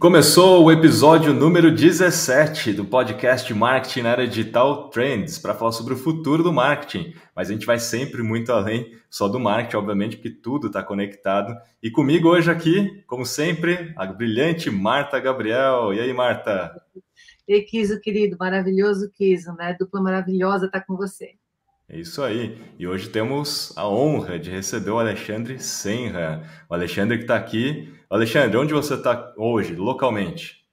começou o episódio número 17 do podcast Marketing na Área Digital Trends para falar sobre o futuro do marketing. Mas a gente vai sempre muito além só do marketing, obviamente, porque tudo está conectado. E comigo hoje aqui, como sempre, a brilhante Marta Gabriel. E aí, Marta? E Kiso, querido, maravilhoso Kiso, né? Dupla maravilhosa tá com você. É isso aí. E hoje temos a honra de receber o Alexandre Senra. O Alexandre que está aqui. Alexandre, onde você está hoje, localmente?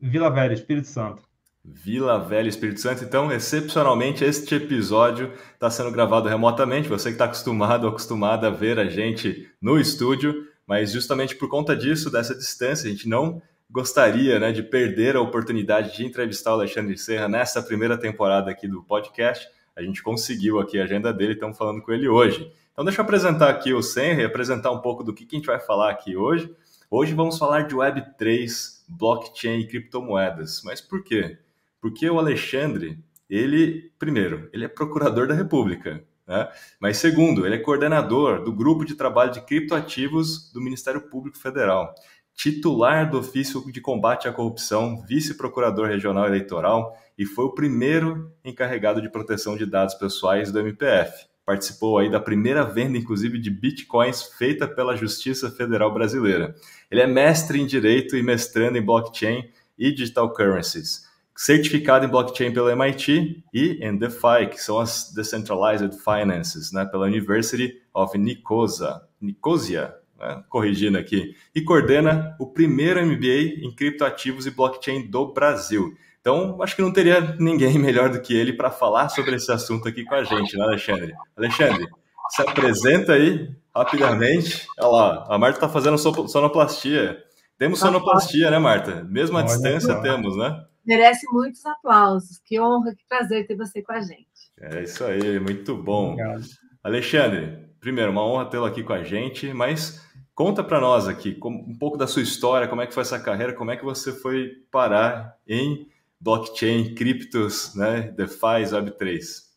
Vila Velha, Espírito Santo. Vila Velha, Espírito Santo. Então, excepcionalmente, este episódio está sendo gravado remotamente. Você que está acostumado ou acostumada a ver a gente no estúdio, mas justamente por conta disso, dessa distância, a gente não gostaria né, de perder a oportunidade de entrevistar o Alexandre Serra nessa primeira temporada aqui do podcast a gente conseguiu aqui a agenda dele, estamos falando com ele hoje. Então deixa eu apresentar aqui o Senri, apresentar um pouco do que, que a gente vai falar aqui hoje. Hoje vamos falar de Web3, blockchain e criptomoedas. Mas por quê? Porque o Alexandre, ele, primeiro, ele é procurador da República. Né? Mas segundo, ele é coordenador do grupo de trabalho de criptoativos do Ministério Público Federal titular do ofício de combate à corrupção, vice-procurador regional eleitoral e foi o primeiro encarregado de proteção de dados pessoais do MPF. Participou aí da primeira venda, inclusive, de bitcoins feita pela Justiça Federal Brasileira. Ele é mestre em Direito e mestrando em Blockchain e Digital Currencies. Certificado em Blockchain pela MIT e em DeFi, que são as Decentralized Finances, né, pela University of Nicosia. Nicosia, né, corrigindo aqui, e coordena o primeiro MBA em criptoativos e blockchain do Brasil. Então, acho que não teria ninguém melhor do que ele para falar sobre esse assunto aqui com a gente, né, Alexandre? Alexandre, se apresenta aí rapidamente. Olha lá, a Marta está fazendo sonoplastia. Temos sonoplastia, né, Marta? Mesmo à distância temos, né? Merece muitos aplausos. Que honra, que prazer ter você com a gente. É isso aí, muito bom. Obrigado. Alexandre, primeiro, uma honra tê-lo aqui com a gente, mas Conta para nós aqui um pouco da sua história, como é que foi essa carreira, como é que você foi parar em blockchain, criptos, né, DeFi, Web3.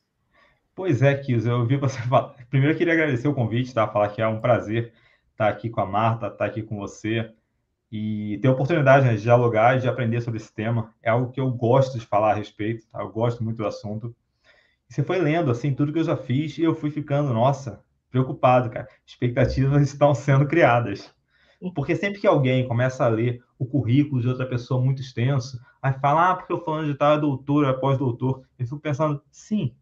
Pois é, Kis, eu ouvi você falar. Primeiro eu queria agradecer o convite, tá? Falar que é um prazer estar aqui com a Marta, estar aqui com você e ter a oportunidade né, de dialogar e de aprender sobre esse tema. É algo que eu gosto de falar a respeito, tá? Eu gosto muito do assunto. Você foi lendo, assim, tudo que eu já fiz e eu fui ficando, nossa, preocupado, cara. Expectativas estão sendo criadas. Porque sempre que alguém começa a ler o currículo de outra pessoa muito extenso, aí fala, ah, porque o fulano de tal é doutor, é pós-doutor. Eu fico pensando, sim,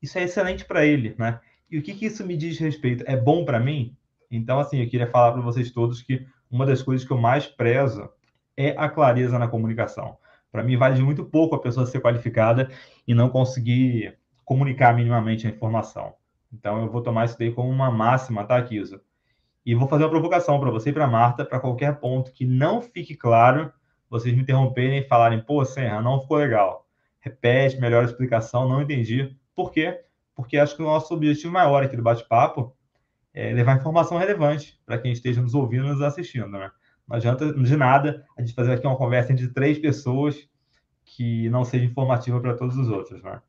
isso é excelente para ele, né? E o que, que isso me diz respeito? É bom para mim? Então, assim, eu queria falar para vocês todos que uma das coisas que eu mais prezo é a clareza na comunicação. Para mim, vale muito pouco a pessoa ser qualificada e não conseguir comunicar minimamente a informação. Então eu vou tomar isso daí como uma máxima, tá, Kisa? E vou fazer uma provocação para você e para Marta, para qualquer ponto que não fique claro, vocês me interromperem e falarem, pô, Serra, não ficou legal. Repete, melhor explicação, não entendi. Por quê? Porque acho que o nosso objetivo maior aqui do bate-papo é levar informação relevante para quem esteja nos ouvindo e nos assistindo, né? Não adianta de nada a gente fazer aqui uma conversa entre três pessoas que não seja informativa para todos os outros, né?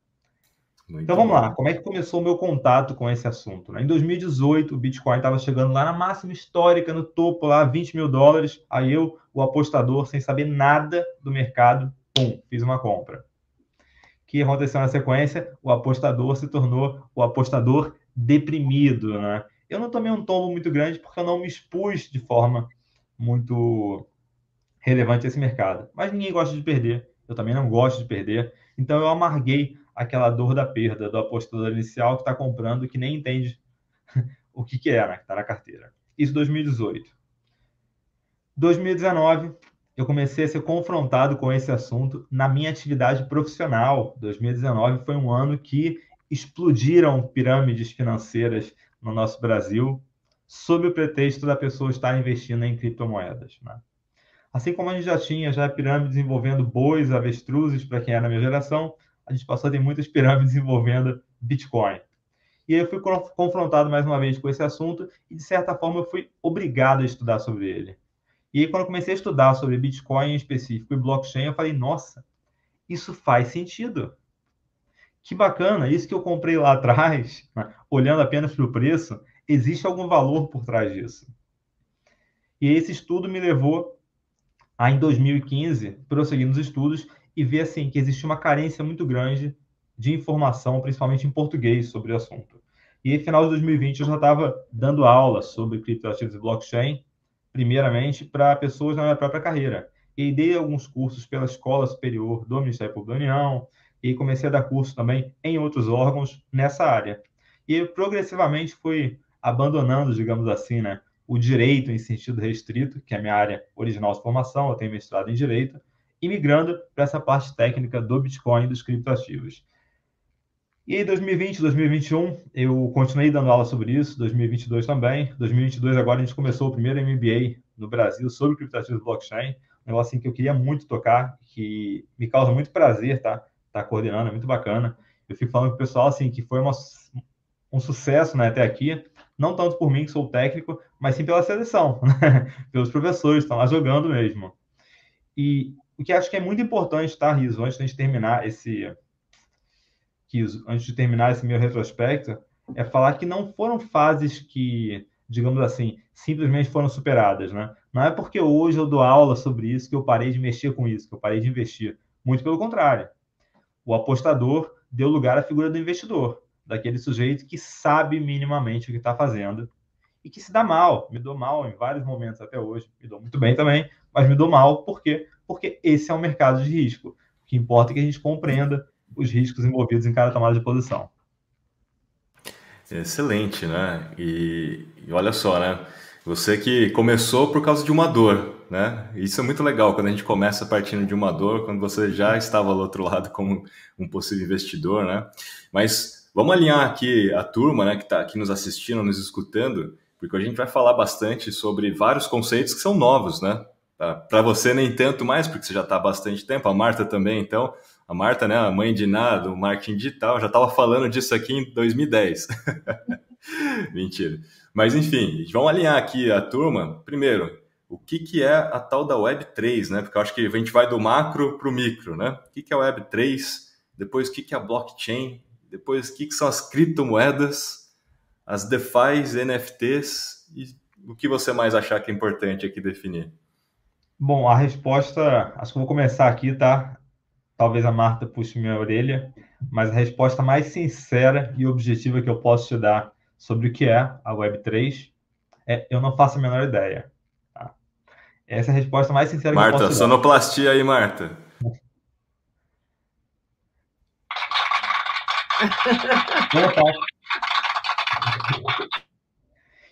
Muito então vamos bom. lá, como é que começou o meu contato com esse assunto? Né? Em 2018, o Bitcoin estava chegando lá na máxima histórica, no topo, lá 20 mil dólares. Aí eu, o apostador, sem saber nada do mercado, pum, fiz uma compra. O que aconteceu na sequência? O apostador se tornou o apostador deprimido. Né? Eu não tomei um tombo muito grande porque eu não me expus de forma muito relevante a esse mercado. Mas ninguém gosta de perder. Eu também não gosto de perder. Então eu amarguei aquela dor da perda do apostador inicial que está comprando que nem entende o que, que é, né, que está na carteira. Isso 2018. 2019, eu comecei a ser confrontado com esse assunto na minha atividade profissional. 2019 foi um ano que explodiram pirâmides financeiras no nosso Brasil, sob o pretexto da pessoa estar investindo em criptomoedas. Né? Assim como a gente já tinha já pirâmides envolvendo bois, avestruzes, para quem é da minha geração, a gente passou a ter muitas pirâmides envolvendo Bitcoin. E aí eu fui confrontado mais uma vez com esse assunto e, de certa forma, eu fui obrigado a estudar sobre ele. E aí, quando eu comecei a estudar sobre Bitcoin em específico e blockchain, eu falei, nossa, isso faz sentido. Que bacana, isso que eu comprei lá atrás, né, olhando apenas para o preço, existe algum valor por trás disso. E esse estudo me levou Aí, em 2015, prossegui nos estudos e vi assim, que existia uma carência muito grande de informação, principalmente em português, sobre o assunto. E aí, final de 2020, eu já estava dando aula sobre criptoativos e blockchain, primeiramente para pessoas na minha própria carreira. E dei alguns cursos pela Escola Superior do Ministério Público da União, e comecei a dar curso também em outros órgãos nessa área. E progressivamente fui abandonando, digamos assim, né, o direito em sentido restrito, que é a minha área original de formação, eu tenho mestrado em direito, e migrando para essa parte técnica do Bitcoin e dos criptoativos. E em 2020, 2021, eu continuei dando aula sobre isso, 2022 também. 2022 agora a gente começou o primeiro MBA no Brasil sobre criptoativos blockchain, um negócio assim, que eu queria muito tocar, que me causa muito prazer, tá? Tá coordenando, é muito bacana. Eu fico falando com o pessoal assim que foi uma, um sucesso, né, até aqui, não tanto por mim que sou técnico, mas sim pela seleção, né? pelos professores, estão lá jogando mesmo. E o que acho que é muito importante, tá, Riso, antes de terminar esse antes de terminar esse meu retrospecto, é falar que não foram fases que, digamos assim, simplesmente foram superadas, né? Não é porque hoje eu dou aula sobre isso que eu parei de mexer com isso, que eu parei de investir. Muito pelo contrário. O apostador deu lugar à figura do investidor, daquele sujeito que sabe minimamente o que está fazendo e que se dá mal. Me dou mal em vários momentos até hoje. Me dou muito bem também, mas me dou mal por quê? Porque esse é um mercado de risco. O que importa é que a gente compreenda os riscos envolvidos em cada tomada de posição. Excelente, né? E, e, olha só, né? Você que começou por causa de uma dor, né? Isso é muito legal quando a gente começa partindo de uma dor, quando você já estava do outro lado como um possível investidor, né? Mas vamos alinhar aqui a turma, né, que está aqui nos assistindo, nos escutando, porque a gente vai falar bastante sobre vários conceitos que são novos, né? Para você nem tanto mais, porque você já está há bastante tempo, a Marta também, então a Marta, né, a mãe de nada, do marketing digital, já estava falando disso aqui em 2010. Mentira. Mas enfim, vamos alinhar aqui a turma. Primeiro, o que, que é a tal da Web3, né? Porque eu acho que a gente vai do macro para o micro, né? O que, que é a Web3? Depois, o que, que é a blockchain? Depois, o que, que são as criptomoedas? As DeFi, NFTs? E o que você mais achar que é importante aqui definir? Bom, a resposta, acho que eu vou começar aqui, tá? talvez a Marta puxe minha orelha, mas a resposta mais sincera e objetiva que eu posso te dar sobre o que é a Web3 é eu não faço a menor ideia. Tá? Essa é a resposta mais sincera Marta, que eu posso te dar. Marta, sonoplastia aí, Marta.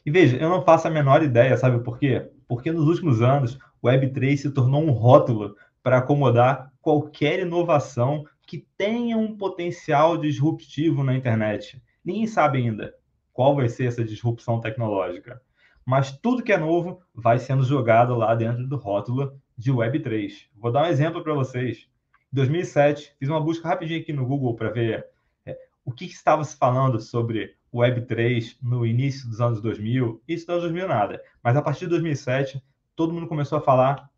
E veja, eu não faço a menor ideia, sabe por quê? Porque nos últimos anos, o Web3 se tornou um rótulo para acomodar qualquer inovação que tenha um potencial disruptivo na internet. Ninguém sabe ainda qual vai ser essa disrupção tecnológica, mas tudo que é novo vai sendo jogado lá dentro do rótulo de Web3. Vou dar um exemplo para vocês. Em 2007, fiz uma busca rapidinho aqui no Google para ver é, o que, que estava se falando sobre Web3 no início dos anos 2000. Isso dos anos 2000 nada, mas a partir de 2007, todo mundo começou a falar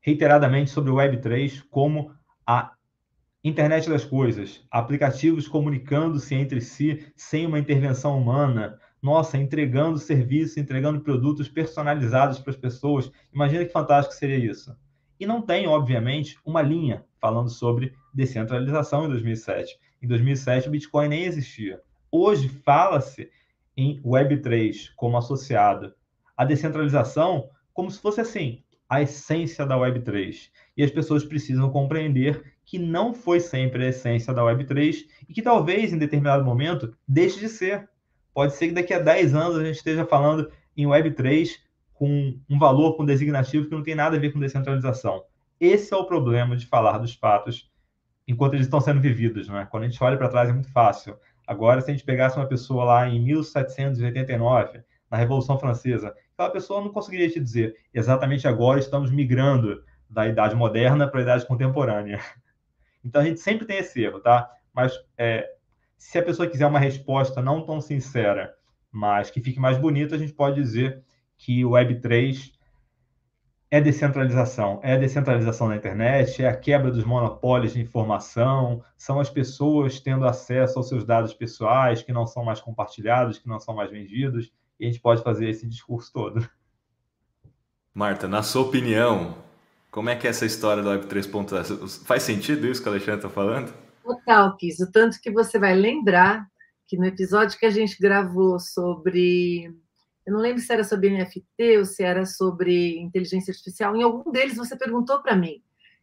reiteradamente sobre o Web3 como a internet das coisas, aplicativos comunicando-se entre si sem uma intervenção humana. Nossa, entregando serviços, entregando produtos personalizados para as pessoas. Imagina que fantástico seria isso. E não tem, obviamente, uma linha falando sobre descentralização em 2007. Em 2007, o Bitcoin nem existia. Hoje, fala-se em Web3 como associado à descentralização como se fosse assim, a essência da Web3. E as pessoas precisam compreender que não foi sempre a essência da Web3 e que talvez em determinado momento deixe de ser. Pode ser que daqui a 10 anos a gente esteja falando em Web3 com um valor, com um designativo que não tem nada a ver com descentralização. Esse é o problema de falar dos fatos enquanto eles estão sendo vividos. Né? Quando a gente olha para trás é muito fácil. Agora, se a gente pegasse uma pessoa lá em 1789, na Revolução Francesa, aquela pessoa não conseguiria te dizer exatamente agora estamos migrando da idade moderna para a idade contemporânea. Então a gente sempre tem esse erro, tá? Mas é, se a pessoa quiser uma resposta não tão sincera, mas que fique mais bonita, a gente pode dizer que o Web3 é descentralização, é a descentralização na internet, é a quebra dos monopólios de informação, são as pessoas tendo acesso aos seus dados pessoais que não são mais compartilhados, que não são mais vendidos, e a gente pode fazer esse discurso todo. Marta, na sua opinião, como é que é essa história da Web 3.0? Faz sentido isso que o Alexandre está falando? Total, Kiss. O tanto que você vai lembrar que no episódio que a gente gravou sobre. Eu não lembro se era sobre NFT ou se era sobre inteligência artificial. Em algum deles você perguntou para mim.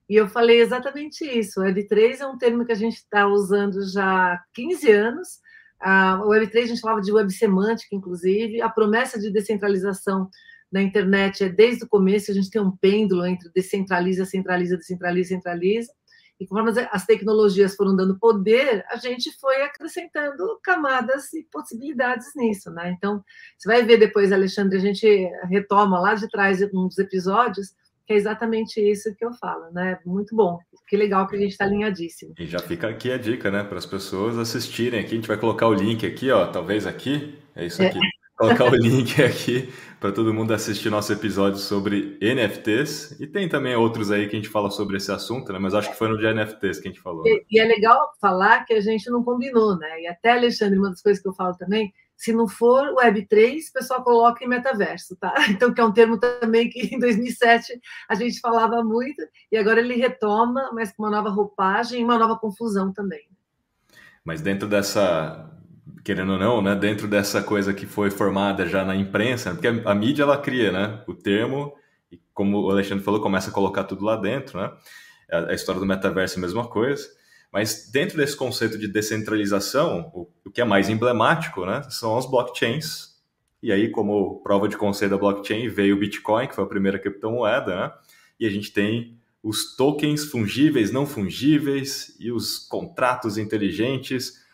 E eu falei exatamente isso. Web3 é um termo que a gente está usando já há 15 anos. A Web3 a gente falava de web semântica, inclusive. A promessa de descentralização na internet é desde o começo, a gente tem um pêndulo entre descentraliza, centraliza, descentraliza, centraliza. E conforme as tecnologias foram dando poder, a gente foi acrescentando camadas e possibilidades nisso, né? Então, você vai ver depois, Alexandre, a gente retoma lá de trás um dos episódios, que é exatamente isso que eu falo, né? Muito bom. Que legal que a gente está alinhadíssimo. E já fica aqui a dica, né, para as pessoas assistirem aqui. A gente vai colocar o link aqui, ó, talvez aqui. É isso aqui. É colocar o link aqui para todo mundo assistir nosso episódio sobre NFTs. E tem também outros aí que a gente fala sobre esse assunto, né? Mas acho que foi no de NFTs que a gente falou. E, e, é legal falar que a gente não combinou, né? E até, Alexandre, uma das coisas que eu falo também, se não for Web3, o pessoal coloca em metaverso, tá? Então, que é um termo também que em 2007 a gente falava muito, e agora ele retoma, mas com uma nova roupagem e uma nova confusão também. Mas dentro dessa querendo ou não, né, dentro dessa coisa que foi formada já na imprensa, porque a, a, mídia ela cria, né, o termo e como o Alexandre falou, começa a colocar tudo lá dentro, né? A, a história do metaverso é a mesma coisa, mas dentro desse conceito de descentralização, o, o que é mais emblemático, né, são as blockchains. E aí, como prova de conceito da blockchain, veio o Bitcoin, que foi a primeira criptomoeda, né? E a gente tem os tokens fungíveis, não fungíveis e os contratos inteligentes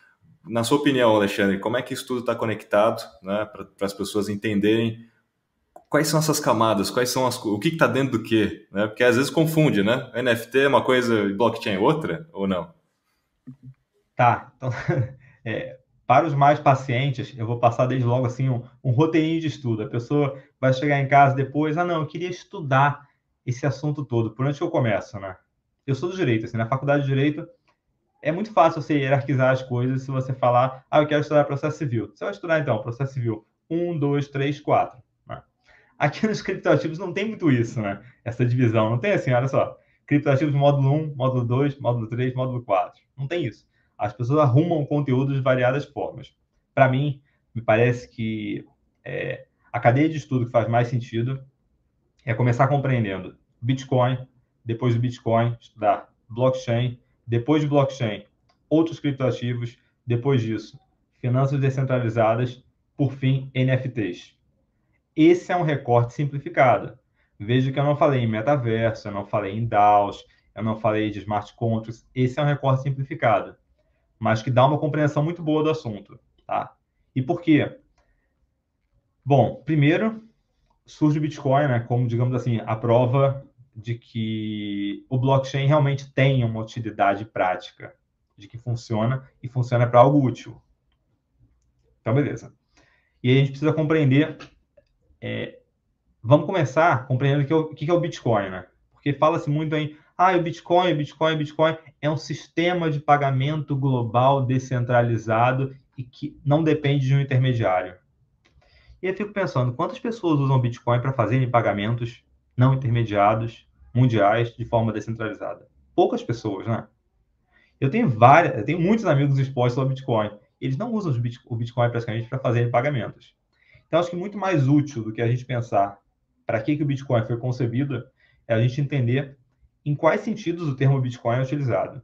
na sua opinião, Alexandre, como é que isso tudo está conectado né, para as pessoas entenderem quais são essas camadas, quais são as, o que está dentro do que, né? Porque às vezes confunde, né? NFT é uma coisa e blockchain é outra, ou não? Tá. Então, é, para os mais pacientes, eu vou passar desde logo assim um, um roteirinho de estudo. A pessoa vai chegar em casa depois, ah, não, eu queria estudar esse assunto todo. Por onde eu começo, né? Eu sou do direito, assim, na faculdade de direito é muito fácil você hierarquizar as coisas se você falar, ah, eu quero estudar processo civil. Você vai estudar, então, processo civil 1, 2, 3, 4. Aqui nos criptoativos não tem muito isso, né? Essa divisão. Não tem assim, olha só. Criptoativos módulo 1, módulo 2, módulo 3, módulo 4. Não tem isso. As pessoas arrumam conteúdo de variadas formas. Para mim, me parece que é, a cadeia de estudo que faz mais sentido é começar compreendendo Bitcoin, depois do Bitcoin, estudar blockchain, depois de blockchain, outros criptoativos, depois disso, finanças descentralizadas, por fim, NFTs. Esse é um recorte simplificado. Veja que eu não falei em metaverso, eu não falei em DAOs, eu não falei de smart contracts. Esse é um recorte simplificado, mas que dá uma compreensão muito boa do assunto, tá? E por quê? Bom, primeiro surge o Bitcoin, né, como digamos assim, a prova de que o blockchain realmente tem uma utilidade prática, de que funciona e funciona para algo útil. Então, beleza. E aí a gente precisa compreender. É, vamos começar compreendendo o que, que é o Bitcoin, né? Porque fala-se muito em. Ah, o Bitcoin, o Bitcoin, o Bitcoin é um sistema de pagamento global descentralizado e que não depende de um intermediário. E eu fico pensando, quantas pessoas usam Bitcoin para fazerem pagamentos não intermediados, mundiais, de forma descentralizada. Poucas pessoas, né? Eu tenho várias, eu tenho muitos amigos expostos ao Bitcoin. Eles não usam o Bitcoin praticamente para fazerem pagamentos. Então, acho que muito mais útil do que a gente pensar para que, que o Bitcoin foi concebido é a gente entender em quais sentidos o termo Bitcoin é utilizado.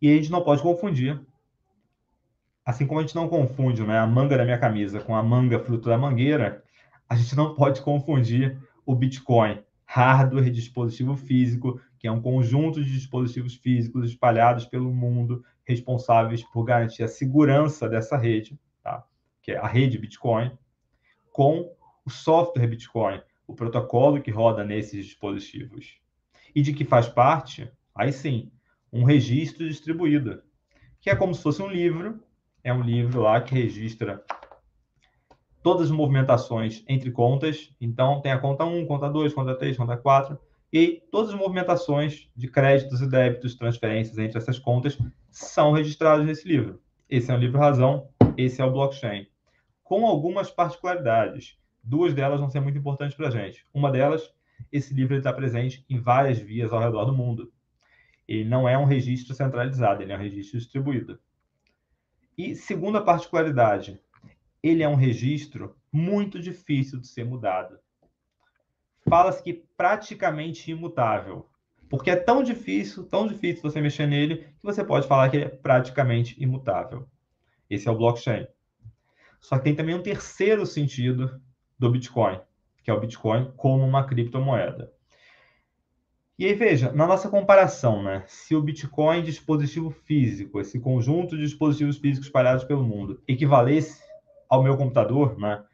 E a gente não pode confundir. Assim como a gente não confunde né, a manga da minha camisa com a manga fruto da mangueira, a gente não pode confundir o Bitcoin, hardware, dispositivo físico, que é um conjunto de dispositivos físicos espalhados pelo mundo, responsáveis por garantir a segurança dessa rede, tá? que é a rede Bitcoin, com o software Bitcoin, o protocolo que roda nesses dispositivos. E de que faz parte, aí sim, um registro distribuído, que é como se fosse um livro, é um livro lá que registra todas as movimentações entre contas. Então, tem a conta 1, conta 2, conta 3, conta 4. E todas as movimentações de créditos e débitos, transferências entre essas contas, são registradas nesse livro. Esse é o livro razão, esse é o blockchain. Com algumas particularidades. duas delas vão ser muito importantes para a gente. Uma delas, esse livro está presente em várias vias ao redor do mundo. Ele não é um registro centralizado, ele é um registro distribuído. E segunda particularidade, ele é um registro muito difícil de ser mudado. Fala-se que praticamente imutável, porque é tão difícil, tão difícil você mexer nele, que você pode falar que ele é praticamente imutável. Esse é o blockchain. Só que tem também um terceiro sentido do Bitcoin, que é o Bitcoin como uma criptomoeda. E aí, veja, na nossa comparação, né, se o Bitcoin dispositivo físico, esse conjunto de dispositivos físicos espalhados pelo mundo, equivalesse ao meu computador, né,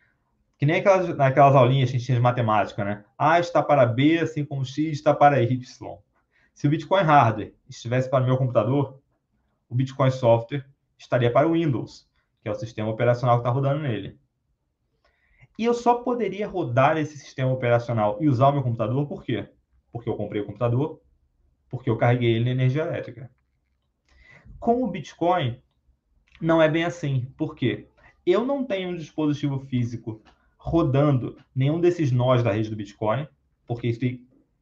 que nem aquelas, aquelas aulinhas que a gente tinha de matemática, né? A está para B, assim como X está para Y. Se o Bitcoin hardware estivesse para o meu computador, o Bitcoin software estaria para o Windows, que é o sistema operacional que está rodando nele. E eu só poderia rodar esse sistema operacional e usar o meu computador por quê? porque eu comprei o computador, porque eu carreguei ele na energia elétrica. Com o Bitcoin, não é bem assim. Por quê? Eu não tenho um dispositivo físico rodando nenhum desses nós da rede do Bitcoin, porque isso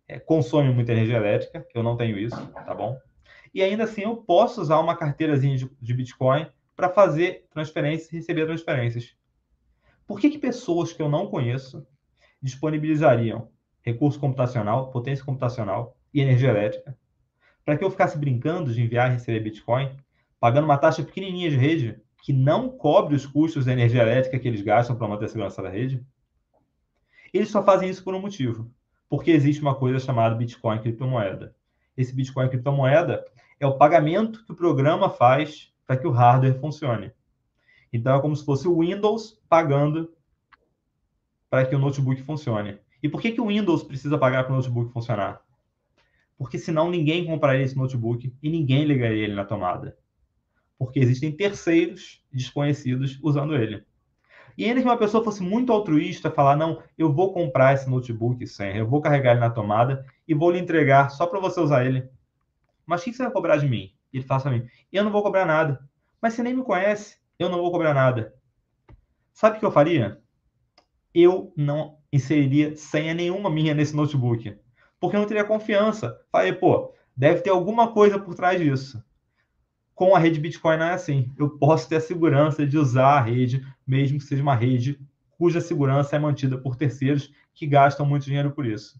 é, consome muita energia elétrica, eu não tenho isso, tá bom? E ainda assim eu posso usar uma carteirazinha de, Bitcoin para fazer transferências e receber transferências. Por que, que pessoas que eu não conheço disponibilizariam recurso computacional, potência computacional e energia elétrica, para que eu ficasse brincando de enviar e receber Bitcoin, pagando uma taxa pequenininha de rede que não cobre os custos da energia elétrica que eles gastam para manter a segurança da rede? Eles só fazem isso por um motivo, porque existe uma coisa chamada Bitcoin criptomoeda. Esse Bitcoin criptomoeda é o pagamento que o programa faz para que o hardware funcione. Então é como se fosse o Windows pagando para que o notebook funcione. E por que, que o Windows precisa pagar para o notebook funcionar? Porque senão ninguém compraria esse notebook e ninguém ligaria ele na tomada. Porque existem terceiros desconhecidos usando ele. E ainda que uma pessoa fosse muito altruísta, falar, não, eu vou comprar esse notebook sem, eu vou carregar ele na tomada e vou lhe entregar só para você usar ele. Mas o que você vai cobrar de mim? Ele fala assim, eu não vou cobrar nada. Mas você nem me conhece, eu não vou cobrar nada. Sabe o que eu faria? Eu não inseriria senha nenhuma minha nesse notebook. Porque eu não teria confiança. Falei, pô, deve ter alguma coisa por trás disso. Com a rede Bitcoin não é assim. Eu posso ter a segurança de usar a rede, mesmo que seja uma rede cuja segurança é mantida por terceiros que gastam muito dinheiro por isso.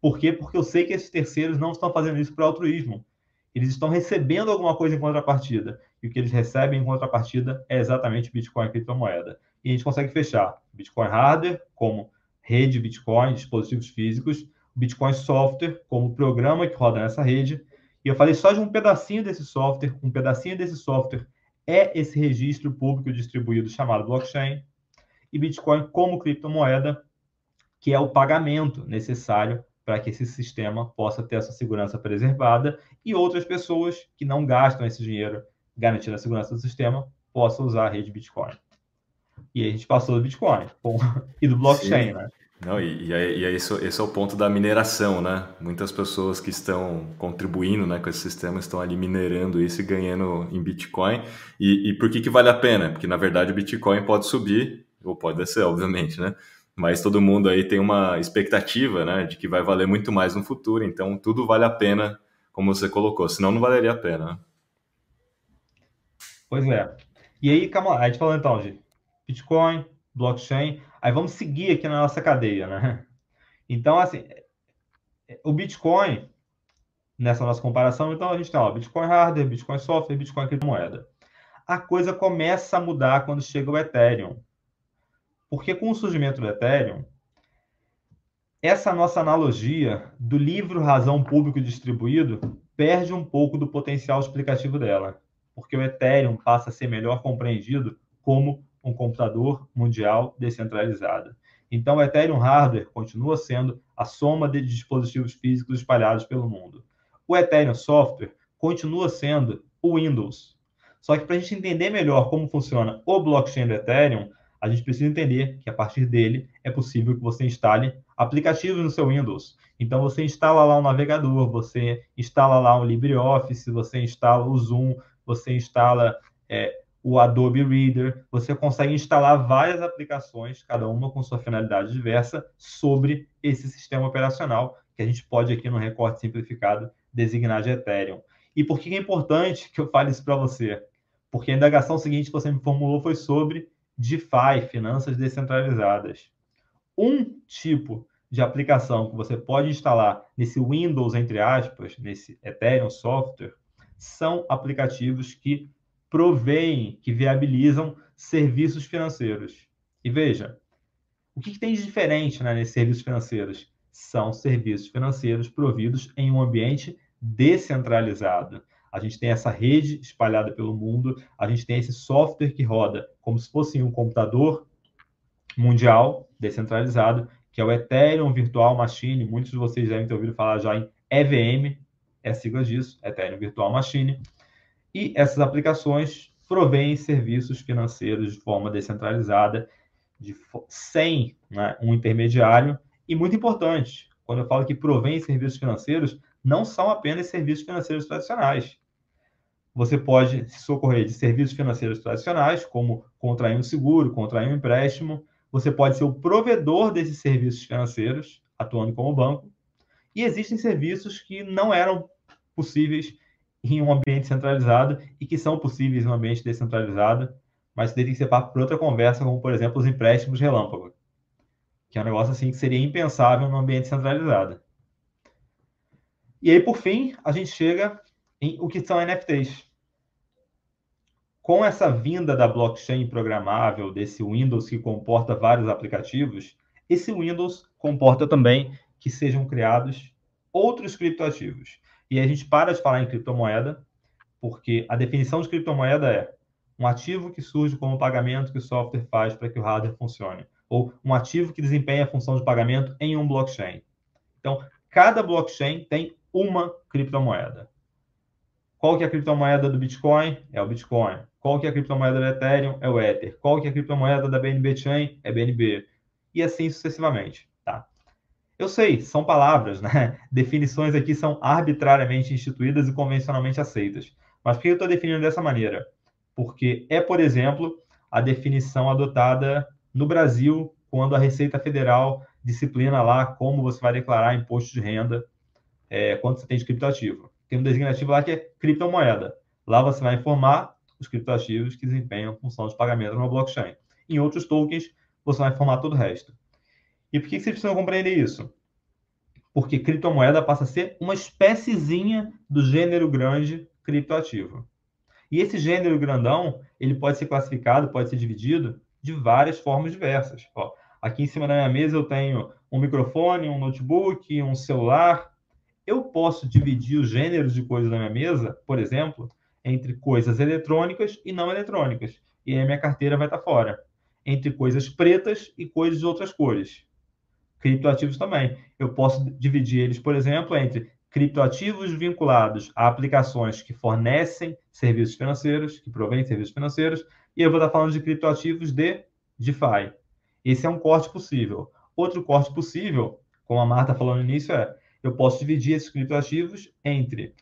Por quê? Porque eu sei que esses terceiros não estão fazendo isso por altruísmo. Eles estão recebendo alguma coisa em contrapartida. E o que eles recebem em contrapartida é exatamente Bitcoin e criptomoeda. E a gente consegue fechar Bitcoin hardware como rede Bitcoin, dispositivos físicos, Bitcoin Software como programa que roda nessa rede. E eu falei só de um pedacinho desse software, um pedacinho desse software é esse registro público distribuído chamado blockchain, e Bitcoin como criptomoeda, que é o pagamento necessário para que esse sistema possa ter essa segurança preservada e outras pessoas que não gastam esse dinheiro garantindo a segurança do sistema possam usar a rede Bitcoin. E a gente passou do Bitcoin e do blockchain, Sim. né? Não, e, e, e é isso, esse é o ponto da mineração, né? Muitas pessoas que estão contribuindo né, com esse sistema estão ali minerando isso e ganhando em Bitcoin. E, e por que, que vale a pena? Porque, na verdade, o Bitcoin pode subir, ou pode descer, obviamente, né? Mas todo mundo aí tem uma expectativa né, de que vai valer muito mais no futuro, então tudo vale a pena, como você colocou, senão não valeria a pena. Né? Pois é. E aí, calma lá, a gente falou então de Bitcoin, blockchain. Aí vamos seguir aqui na nossa cadeia, né? Então, assim, o Bitcoin, nessa nossa comparação, então a gente tem ó, Bitcoin hardware, Bitcoin software, Bitcoin criptomoeda. A coisa começa a mudar quando chega o Ethereum. Porque com o surgimento do Ethereum, essa nossa analogia do livro Razão Público Distribuído perde um pouco do potencial explicativo dela, porque o Ethereum passa a ser melhor compreendido como um computador mundial descentralizado. Então, o Ethereum Hardware continua sendo a soma de dispositivos físicos espalhados pelo mundo. O Ethereum Software continua sendo o Windows. Só que para a gente entender melhor como funciona o blockchain do Ethereum, a gente precisa entender que a partir dele é possível que você instale aplicativos no seu Windows. Então você instala lá um navegador, você instala lá um LibreOffice, você instala o Zoom, você instala é, o Adobe Reader, você consegue instalar várias aplicações, cada uma com sua finalidade diversa, sobre esse sistema operacional, que a gente pode aqui no recorte simplificado designar de Ethereum. E por que é importante que eu fale isso para você? Porque a indagação seguinte que você me formulou foi sobre DeFi, finanças descentralizadas. Um tipo de aplicação que você pode instalar nesse Windows, entre aspas, nesse Ethereum software, são aplicativos que proveem, que viabilizam serviços financeiros. E veja, o que, que tem de diferente né, nesses serviços financeiros? São serviços financeiros providos em um ambiente descentralizado. A gente tem essa rede espalhada pelo mundo, a gente tem esse software que roda como se fosse um computador mundial descentralizado, que é o Ethereum Virtual Machine. Muitos de vocês devem ter ouvido falar já em EVM, é sigla disso, Ethereum Virtual Machine. E essas aplicações provêm serviços financeiros de forma descentralizada, de, sem né, um intermediário. E muito importante, quando eu falo que provém serviços financeiros, não são apenas serviços financeiros tradicionais. Você pode se socorrer de serviços financeiros tradicionais, como contrair um seguro, contrair um empréstimo. Você pode ser o provedor desses serviços financeiros, atuando como banco. E existem serviços que não eram possíveis em um ambiente centralizado e que são possíveis em um ambiente descentralizado, mas tem que ser papo para outra conversa, como, por exemplo, os empréstimos relâmpago, que é um negócio assim que seria impensável no ambiente centralizado. E aí, por fim, a gente chega em o que são NFTs. Com essa vinda da blockchain programável, desse Windows que comporta vários aplicativos, esse Windows comporta também que sejam criados outros criptoativos. E a gente para de falar em criptomoeda, porque a definição de criptomoeda é um ativo que surge como pagamento que o software faz para que o hardware funcione, ou um ativo que desempenha a função de pagamento em um blockchain. Então, cada blockchain tem uma criptomoeda. Qual que é a criptomoeda do Bitcoin? É o Bitcoin. Qual que é a criptomoeda do Ethereum? É o Ether. Qual que é a criptomoeda da BNB Chain? É BNB. E assim sucessivamente? Eu sei, são palavras, né? Definições aqui são arbitrariamente instituídas e convencionalmente aceitas. Mas por que eu estou definindo dessa maneira? Porque é, por exemplo, a definição adotada no Brasil quando a Receita Federal disciplina lá como você vai declarar imposto de renda é, quando você tem de criptoativo. Tem um designativo lá que é criptomoeda. Lá você vai informar os criptoativos que desempenham função de pagamento no blockchain. Em outros tokens, você vai informar todo o resto. E por que vocês precisam compreender isso? Porque criptomoeda passa a ser uma espéciezinha do gênero grande criptoativo. E esse gênero grandão, ele pode ser classificado, pode ser dividido de várias formas diversas. Ó, aqui em cima da minha mesa eu tenho um microfone, um notebook, um celular, eu posso dividir os gêneros de coisas na minha mesa, por exemplo, entre coisas eletrônicas e não eletrônicas. E aí a minha carteira vai estar fora. Entre coisas pretas e coisas de outras cores. Criptoativos também. Eu posso dividir eles, por exemplo, entre criptoativos vinculados a aplicações que fornecem serviços financeiros, que provêm serviços financeiros, e eu vou estar falando de criptoativos de DeFi. Esse é um corte possível. Outro corte possível, como a Marta falou no início, é eu posso dividir esses criptoativos entre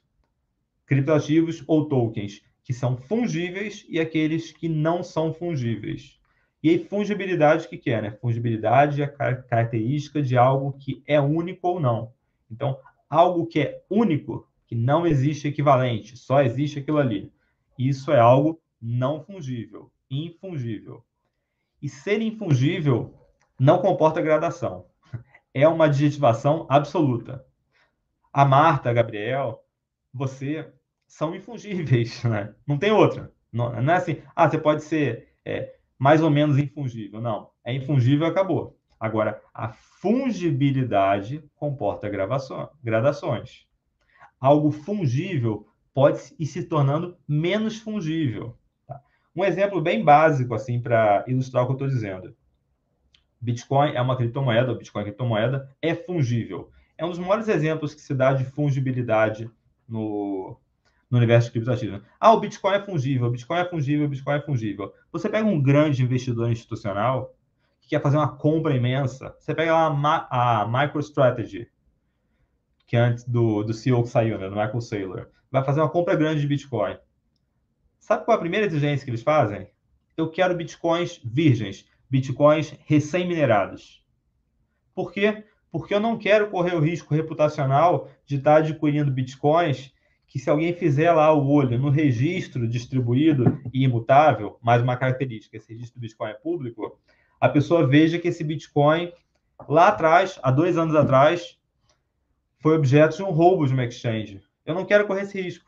criptoativos ou tokens que são fungíveis e aqueles que não são fungíveis. E aí, fungibilidade, o que, que é? Né? Fungibilidade é a característica de algo que é único ou não. Então, algo que é único, que não existe equivalente, só existe aquilo ali. Isso é algo não fungível, infungível. E ser infungível não comporta gradação. É uma adjetivação absoluta a Marta, a Gabriel, você são infungíveis, né? Não tem outra. Não, não é assim, ah, você pode ser é, mais ou menos infungível. Não, é infungível acabou. Agora, a fungibilidade comporta gradações. Algo fungível pode ir se tornando menos fungível. Tá? Um exemplo bem básico, assim, para ilustrar o que eu estou dizendo. Bitcoin é uma criptomoeda, o Bitcoin é criptomoeda, é fungível é um dos maiores exemplos que se dá de fungibilidade no, no universo de criptoativos. Ah, o Bitcoin é fungível, o Bitcoin é fungível, o Bitcoin é fungível. Você pega um grande investidor institucional que quer fazer uma compra imensa, você pega lá a, a MicroStrategy, que é antes do, do CEO que saiu, né, do Michael Saylor, vai fazer uma compra grande de Bitcoin. Sabe qual é a primeira exigência que eles fazem? Eu quero bitcoins virgens, bitcoins recém-minerados. Por quê? Porque eu não quero correr o risco reputacional de estar adquirindo bitcoins que se alguém fizer lá o olho no registro distribuído e imutável, mais uma característica, esse registro do Bitcoin é público, a pessoa veja que esse Bitcoin, lá atrás, há dois anos atrás, foi objeto de um roubo de uma exchange. Eu não quero correr esse risco.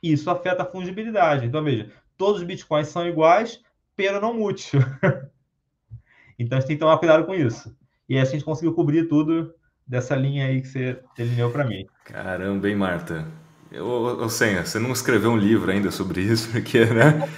Isso afeta a fungibilidade. Então, veja, todos os Bitcoins são iguais, pero não mútil. então, a gente tem que tomar cuidado com isso. E aí a gente conseguiu cobrir tudo dessa linha aí que você delineou para mim. Caramba, hein, Marta? Ô, Senha, você não escreveu um livro ainda sobre isso, porque, né?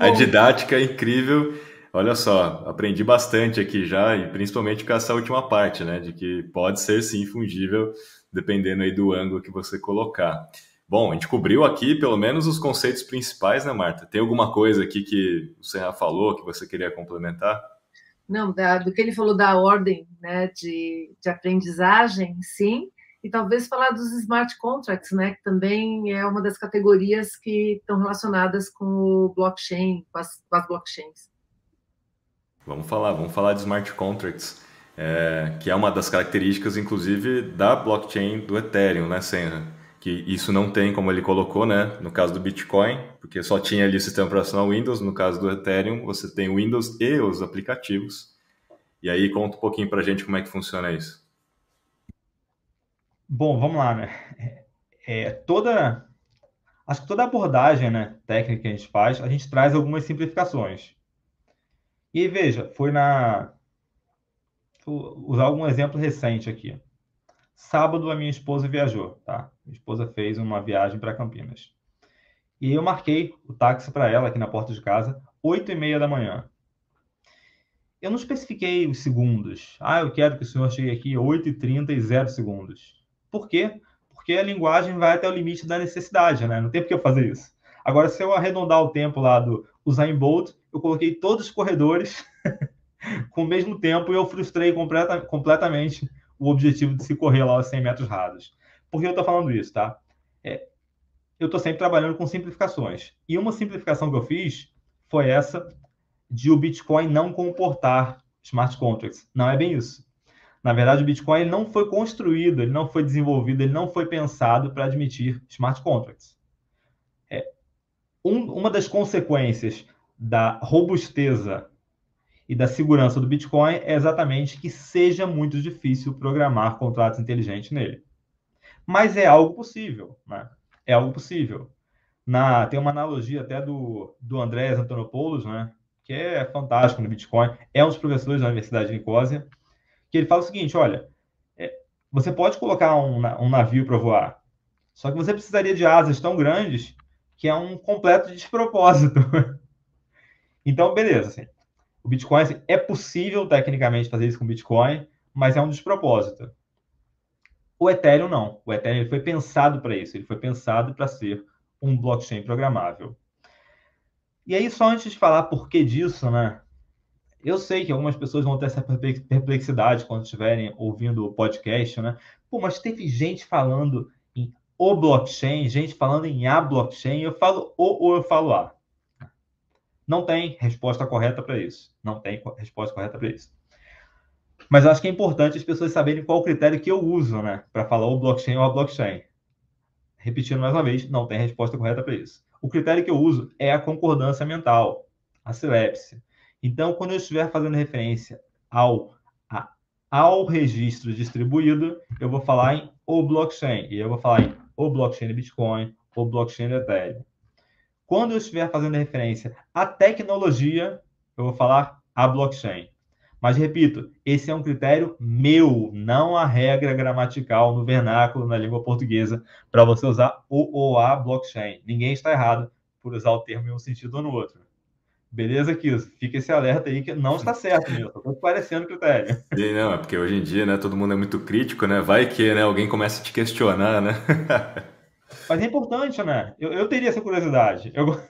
a didática é incrível. Olha só, aprendi bastante aqui já, e principalmente com essa última parte, né? De que pode ser sim fungível, dependendo aí do ângulo que você colocar. Bom, a gente cobriu aqui pelo menos os conceitos principais, né, Marta? Tem alguma coisa aqui que o Senha falou que você queria complementar? Não, da, do que ele falou da ordem né, de, de aprendizagem, sim e talvez falar dos smart contracts, né, que também é uma das categorias que estão relacionadas com o blockchain, com as, com as blockchains. Vamos falar, vamos falar de smart contracts, é, que é uma das características, inclusive, da blockchain do Ethereum, né, Senra? Que isso não tem, como ele colocou, né, no caso do Bitcoin, porque só tinha ali o sistema operacional Windows, no caso do Ethereum, você tem o Windows e os aplicativos. E aí conta um pouquinho para a gente como é que funciona isso. Bom, vamos lá, né? É, é, toda, acho que toda abordagem né, técnica que a gente faz, a gente traz algumas simplificações. E veja, foi na. Vou usar algum exemplo recente aqui. Sábado a minha esposa viajou, tá? Minha esposa fez uma viagem para Campinas. E eu marquei o táxi para ela aqui na porta de casa, 8 e meia da manhã. Eu não especifiquei os segundos. Ah, eu quero que o senhor chegue aqui 8h30 e 0 segundos. Por quê? Porque a linguagem vai até o limite da necessidade, né? Não tem por que eu fazer isso. Agora, se eu arredondar o tempo lá do usar Bolt, eu coloquei todos os corredores com o mesmo tempo e eu frustrei completa, completamente o objetivo de se correr lá aos 100 metros rasos. Por que eu estou falando isso, tá? É, eu estou sempre trabalhando com simplificações. E uma simplificação que eu fiz foi essa de o Bitcoin não comportar smart contracts. Não é bem isso. Na verdade, o Bitcoin ele não foi construído, ele não foi desenvolvido, ele não foi pensado para admitir smart contracts. É, um, uma das consequências da robusteza e da segurança do Bitcoin é exatamente que seja muito difícil programar contratos inteligentes nele. Mas é algo possível, né? É algo possível. Na, tem uma analogia até do, do Andrés Antonopoulos, né? Que é fantástico no Bitcoin. É um dos professores da Universidade de Nicosia que ele fala o seguinte: olha, é, você pode colocar um, um navio para voar, só que você precisaria de asas tão grandes que é um completo despropósito. então, beleza. Assim, o Bitcoin assim, é possível tecnicamente fazer isso com Bitcoin, mas é um despropósito. O Ethereum não. O Ethereum foi pensado para isso. Ele foi pensado para ser um blockchain programável. E aí, só antes de falar por que disso, né? Eu sei que algumas pessoas vão ter essa perplexidade quando estiverem ouvindo o podcast, né? Pô, mas teve gente falando em o blockchain, gente falando em a blockchain, eu falo o ou eu falo a. Não tem resposta correta para isso. Não tem resposta correta para isso. Mas acho que é importante as pessoas saberem qual o critério que eu uso, né, para falar o blockchain ou a blockchain. Repetindo mais uma vez, não tem resposta correta para isso. O critério que eu uso é a concordância mental, a silepse. Então, quando eu estiver fazendo referência ao, a, ao registro distribuído, eu vou falar em o blockchain, e eu vou falar em o blockchain de Bitcoin, o blockchain de Ethereum. Quando eu estiver fazendo referência à tecnologia, eu vou falar a blockchain. Mas repito, esse é um critério meu, não a regra gramatical no vernáculo, na língua portuguesa, para você usar o ou a blockchain. Ninguém está errado por usar o termo em um sentido ou no outro. Beleza, Kiss? Fica esse alerta aí que não está certo, meu. Estou parecendo critério. Sim, não, é porque hoje em dia, né, todo mundo é muito crítico, né? Vai que, né, alguém começa a te questionar, né? Mas é importante, né? Eu, eu teria essa curiosidade. Eu,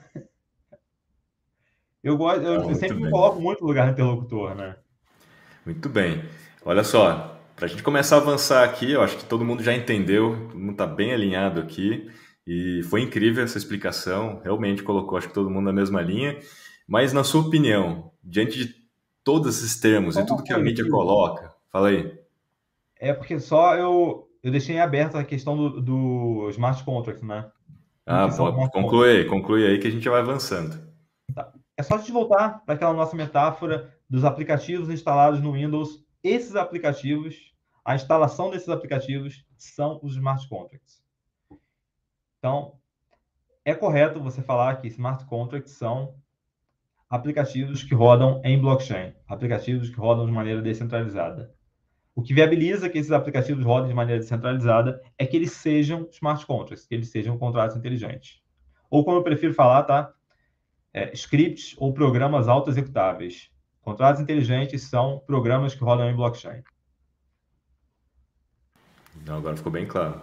eu, gosto, eu ah, sempre bem. me coloco muito no lugar do interlocutor, né? Muito bem. Olha só, para a gente começar a avançar aqui, eu acho que todo mundo já entendeu, todo mundo está bem alinhado aqui. E foi incrível essa explicação, realmente colocou, acho que todo mundo na mesma linha. Mas, na sua opinião, diante de todos esses termos e tudo que a mídia coloca, fala aí. É porque só eu, eu deixei aberto a questão do, do smart contract, né? Ah, pode, conclui conclui aí que a gente vai avançando. Tá. É só a gente voltar para aquela nossa metáfora dos aplicativos instalados no Windows. Esses aplicativos, a instalação desses aplicativos são os smart contracts. Então, é correto você falar que smart contracts são aplicativos que rodam em blockchain, aplicativos que rodam de maneira descentralizada. O que viabiliza que esses aplicativos rodem de maneira descentralizada é que eles sejam smart contracts, que eles sejam contratos inteligentes. Ou como eu prefiro falar, tá? É, scripts ou programas auto-executáveis. Contratos inteligentes são programas que rodam em blockchain. Não, agora ficou bem claro.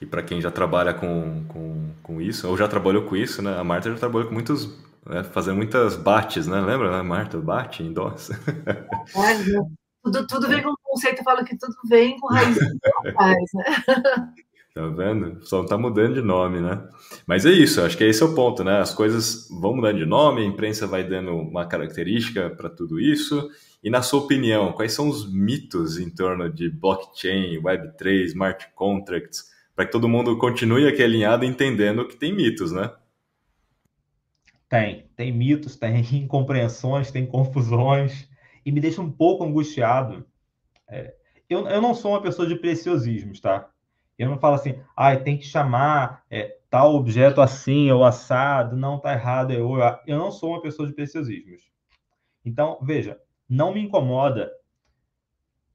E para quem já trabalha com, com, com isso, ou já trabalhou com isso, né? A Marta já trabalhou com muitos, né? fazendo muitas bates, né? Lembra, né? Marta, bate, endossa. É, tudo, tudo vem com conceito, eu falo que tudo vem com raiz faz, né? Tá vendo? Só tá mudando de nome, né? Mas é isso, acho que esse é o ponto, né? As coisas vão mudando de nome, a imprensa vai dando uma característica para tudo isso. E na sua opinião, quais são os mitos em torno de blockchain, Web3, smart contracts, para que todo mundo continue aqui alinhado entendendo que tem mitos, né? Tem, tem mitos, tem incompreensões, tem confusões, e me deixa um pouco angustiado. É, eu, eu não sou uma pessoa de preciosismos, tá? Eu não falo assim, ah, tem que chamar é, tal objeto assim ou assado, não tá errado, eu, eu não sou uma pessoa de preciosismos. Então, veja, não me incomoda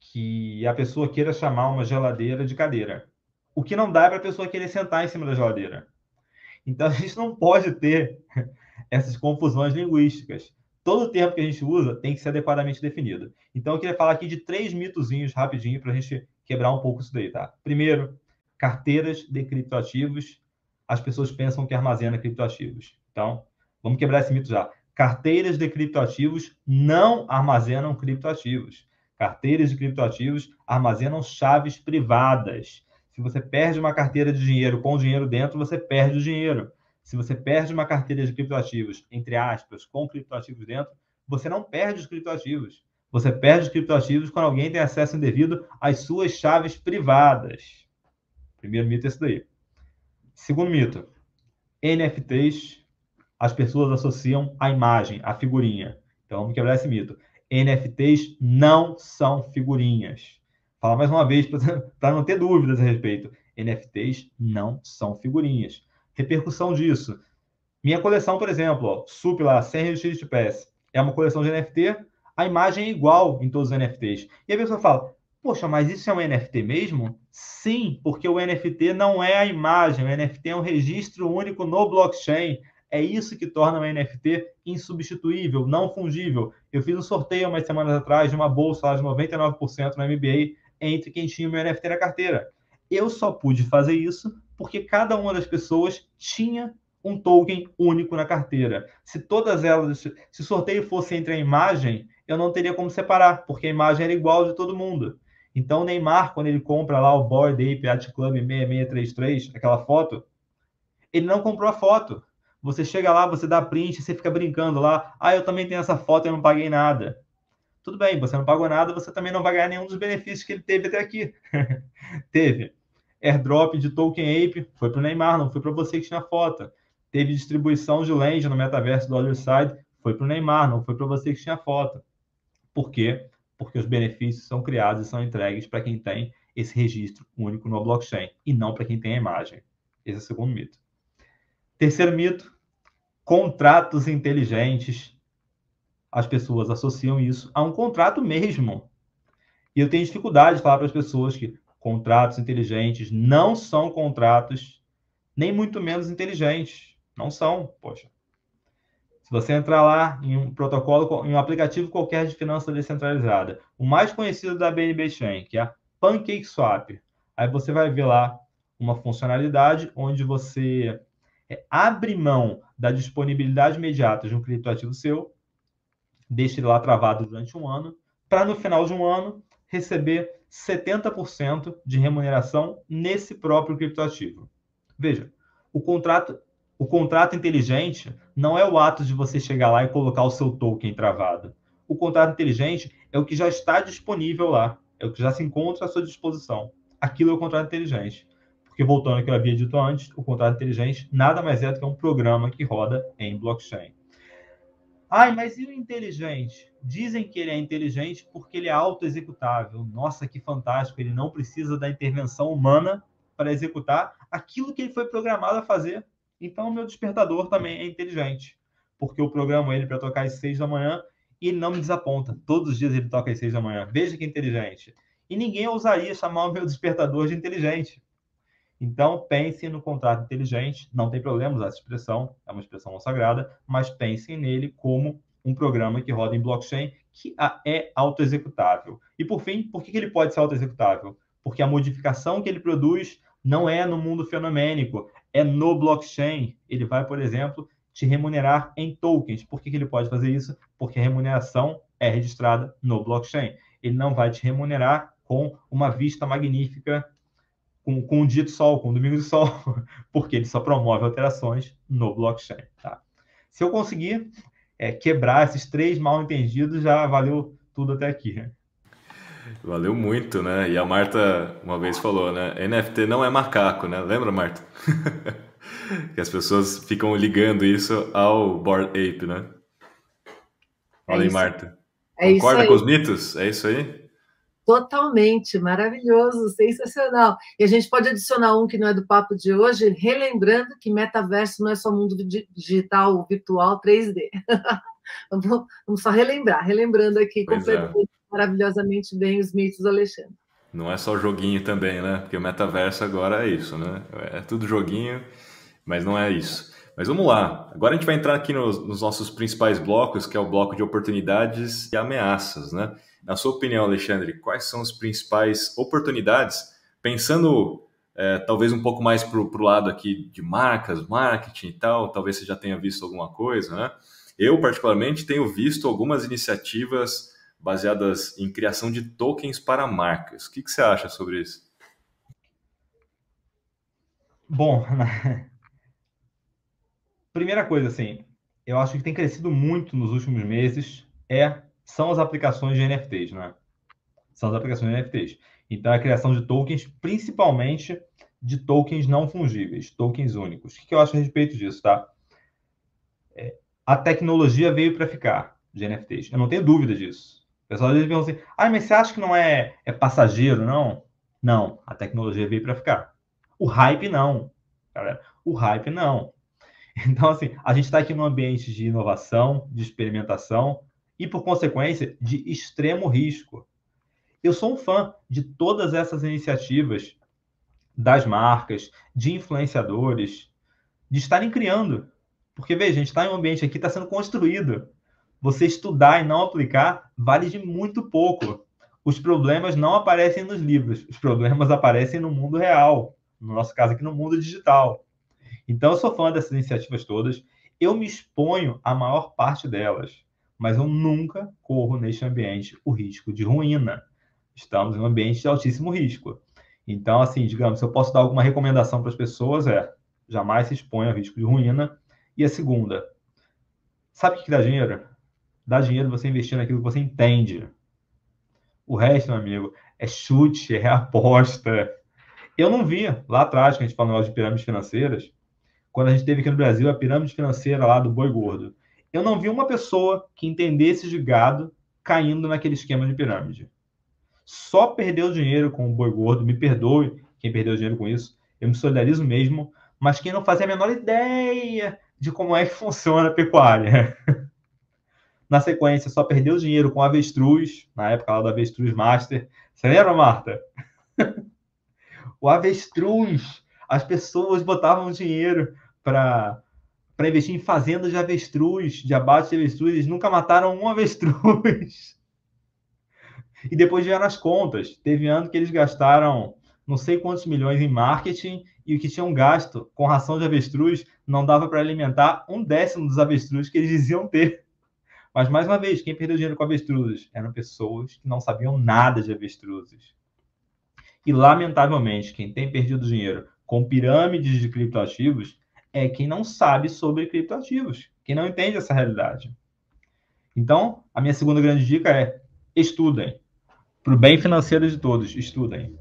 que a pessoa queira chamar uma geladeira de cadeira. O que não dá é para a pessoa querer sentar em cima da geladeira. Então, a gente não pode ter essas confusões linguísticas. Todo termo que a gente usa tem que ser adequadamente definido. Então, eu queria falar aqui de três mitozinhos rapidinho para a gente quebrar um pouco isso daí, tá? Primeiro, carteiras de criptoativos, as pessoas pensam que armazena criptoativos. Então, vamos quebrar esse mito já. Carteiras de criptoativos não armazenam criptoativos. Carteiras de criptoativos armazenam chaves privadas. Se você perde uma carteira de dinheiro com dinheiro dentro, você perde o dinheiro. Se você perde uma carteira de criptoativos, entre aspas, com criptoativos dentro, você não perde os criptoativos. Você perde os criptoativos quando alguém tem acesso indevido às suas chaves privadas. Primeiro mito é esse daí. Segundo mito, NFTs as pessoas associam a imagem, a figurinha. Então vamos quebrar esse mito. NFTs não são figurinhas. Fala mais uma vez para não ter dúvidas a respeito. NFTs não são figurinhas. Repercussão disso. Minha coleção, por exemplo, SUP lá, 100 RX de PS, é uma coleção de NFT, a imagem é igual em todos os NFTs. E a pessoa fala, poxa, mas isso é um NFT mesmo? Sim, porque o NFT não é a imagem, o NFT é um registro único no blockchain. É isso que torna o NFT insubstituível, não fungível. Eu fiz um sorteio umas semanas atrás de uma bolsa lá de 99% no MBA entre quem tinha o meu NFT na carteira. Eu só pude fazer isso porque cada uma das pessoas tinha um token único na carteira. Se todas elas, se o sorteio fosse entre a imagem, eu não teria como separar, porque a imagem era igual de todo mundo. Então, o Neymar, quando ele compra lá o Board Ape Yacht Club 6633, aquela foto, ele não comprou a foto. Você chega lá, você dá print, você fica brincando lá. Ah, eu também tenho essa foto, eu não paguei nada. Tudo bem, você não pagou nada, você também não vai ganhar nenhum dos benefícios que ele teve até aqui. teve airdrop de token ape, foi para o Neymar, não foi para você que tinha foto. Teve distribuição de land no metaverso do Other Side, foi para o Neymar, não foi para você que tinha foto. Por quê? porque os benefícios são criados e são entregues para quem tem esse registro único no blockchain e não para quem tem a imagem. Esse é o segundo mito. Terceiro mito: contratos inteligentes. As pessoas associam isso a um contrato mesmo. E eu tenho dificuldade de falar para as pessoas que contratos inteligentes não são contratos, nem muito menos inteligentes. Não são, poxa. Se você entrar lá em um protocolo, em um aplicativo qualquer de finança descentralizada, o mais conhecido da BNB Chain, que é a PancakeSwap, aí você vai ver lá uma funcionalidade onde você é, abre mão da disponibilidade imediata de um criptoativo seu, deixa ele lá travado durante um ano, para no final de um ano receber 70% de remuneração nesse próprio criptoativo. Veja, O contrato, o contrato inteligente não é o ato de você chegar lá e colocar o seu token travado. O contrato inteligente é o que já está disponível lá, é o que já se encontra à sua disposição. Aquilo é o contrato inteligente. Porque, voltando ao que eu havia dito antes, o contrato inteligente nada mais é do que um programa que roda em blockchain. Ai, mas e o inteligente? Dizem que ele é inteligente porque ele é auto-executável. Nossa, que fantástico! Ele não precisa da intervenção humana para executar aquilo que ele foi programado a fazer. Então, meu despertador também é inteligente, porque eu programo ele para tocar às seis da manhã e ele não me desaponta. Todos os dias ele toca às seis da manhã. Veja que inteligente. E ninguém ousaria chamar o meu despertador de inteligente. Então, pense no contrato inteligente. Não tem problema usar essa expressão, é uma expressão não sagrada, mas pensem nele como um programa que roda em blockchain que é autoexecutável. E, por fim, por que ele pode ser autoexecutável? Porque a modificação que ele produz não é no mundo fenomênico, é no blockchain. Ele vai, por exemplo, te remunerar em tokens. Por que, ele pode fazer isso? Porque a remuneração é registrada no blockchain. Ele não vai te remunerar com uma vista magnífica, com, com um dia de sol, com um domingo de sol, porque ele só promove alterações no blockchain. Tá? Se eu conseguir é, quebrar esses três mal entendidos, já valeu tudo até aqui. Valeu muito, né? E a Marta uma vez falou, né? NFT não é macaco, né? Lembra, Marta? que as pessoas ficam ligando isso ao Board Ape, né? Fala é aí, Marta. É Concorda com os mitos? É isso aí? Totalmente, maravilhoso, sensacional. E a gente pode adicionar um que não é do papo de hoje, relembrando que metaverso não é só mundo digital, virtual, 3D. vamos, só relembrar, relembrando aqui é. maravilhosamente bem os mitos do Alexandre. Não é só joguinho também, né? Porque o metaverso agora é isso, né? É tudo joguinho mas não é isso. Mas vamos lá. Agora a gente vai entrar aqui nos, nos, nossos principais blocos, que é o bloco de oportunidades e ameaças, né? Na sua opinião, Alexandre, quais são as principais oportunidades, pensando é, talvez um pouco mais para o lado aqui de marcas, marketing e tal, talvez você já tenha visto alguma coisa, né? Eu, particularmente, tenho visto algumas iniciativas baseadas em criação de tokens para marcas. O que, que você acha sobre isso? Bom, Primeira coisa, assim, eu acho que tem crescido muito nos últimos meses é são as aplicações de NFTs, né? São as aplicações de NFTs. Então, a criação de tokens, principalmente de tokens não fungíveis, tokens únicos. O que eu acho a respeito disso, tá? É, a tecnologia veio para ficar de NFTs. Eu não tenho dúvida disso. O pessoal às vezes pergunta assim, ah, mas você acha que não é, é passageiro, não? Não, a tecnologia veio para ficar. O hype, não. Galera, o hype, não. Então, assim, a gente está aqui num ambiente de inovação, de experimentação e, por consequência, de extremo risco. Eu sou um fã de todas essas iniciativas das marcas, de influenciadores, de estarem criando. Porque, veja, a gente está em um ambiente aqui que está sendo construído. Você estudar e não aplicar vale de muito pouco. Os problemas não aparecem nos livros, os problemas aparecem no mundo real. No nosso caso aqui, no mundo digital. Então, eu sou fã dessas iniciativas todas. Eu me exponho à maior parte delas, mas eu nunca corro neste ambiente o risco de ruína. Estamos em um ambiente de altíssimo risco. Então, assim, digamos, se eu posso dar alguma recomendação para as pessoas, é jamais se exponha ao risco de ruína. E a segunda, sabe o que dá dinheiro? Dá dinheiro você investir naquilo que você entende. O resto, meu amigo, é chute, é aposta. Eu não via lá atrás, que a gente falou de pirâmides financeiras, quando a gente teve aqui no Brasil a pirâmide financeira lá do boi gordo. Eu não vi uma pessoa que entendesse de gado caindo naquele esquema de pirâmide. Só perdeu dinheiro com o boi gordo, me perdoe quem perdeu dinheiro com isso, eu me solidarizo mesmo, mas quem não fazia a menor ideia de como é que funciona a pecuária. Na sequência, só perdeu dinheiro com avestruz, na época lá do avestruz master. Você lembra, Marta? o avestruz, as pessoas botavam dinheiro para para investir em fazendas de avestruz, de abate de avestruz, eles nunca mataram um avestruz. E depois vieram as contas. Teve ano que eles gastaram não sei quantos milhões em marketing e o que tinham gasto com ração de avestruz não dava para alimentar um décimo dos avestruz que eles diziam ter. Mas, mais uma vez, quem perdeu dinheiro com avestruzes eram pessoas que não sabiam nada de avestruzes. E, lamentavelmente, quem tem perdido dinheiro com pirâmides de criptoativos é quem não sabe sobre criptoativos, quem não entende essa realidade. Então, a minha segunda grande dica é estudem. Para o bem financeiro de todos, estudem.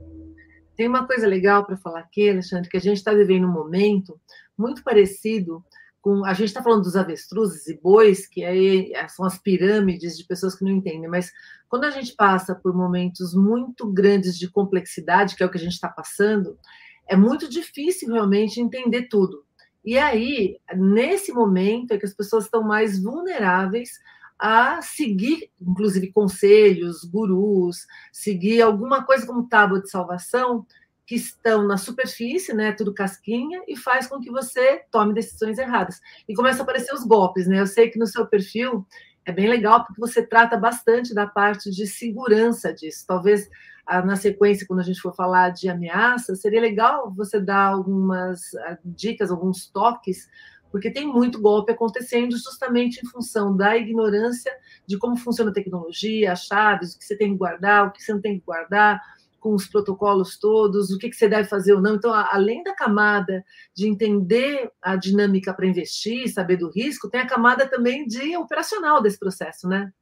Tem uma coisa legal para falar aqui, Alexandre, que a gente está vivendo um momento muito parecido com. A gente está falando dos avestruzes e bois, que aí são as pirâmides de pessoas que não entendem, mas quando a gente passa por momentos muito grandes de complexidade, que é o que a gente está passando, é muito difícil realmente entender tudo. E aí, nesse momento, é que as pessoas estão mais vulneráveis a seguir, inclusive, conselhos, gurus, seguir alguma coisa como tábua de salvação, que estão na superfície, né, tudo casquinha, e faz com que você tome decisões erradas. E começa a aparecer os golpes, né? Eu sei que no seu perfil é bem legal porque você trata bastante da parte de segurança disso. Talvez na sequência, quando a gente for falar de ameaça, seria legal você dar algumas dicas, alguns toques, porque tem muito golpe acontecendo justamente em função da ignorância de como funciona a tecnologia, as chaves, o que você tem que guardar, o que você não tem que guardar, com os protocolos todos, o que, você deve fazer ou não. Então, além da camada de entender a dinâmica para investir, saber do risco, tem a camada também de operacional desse processo, né?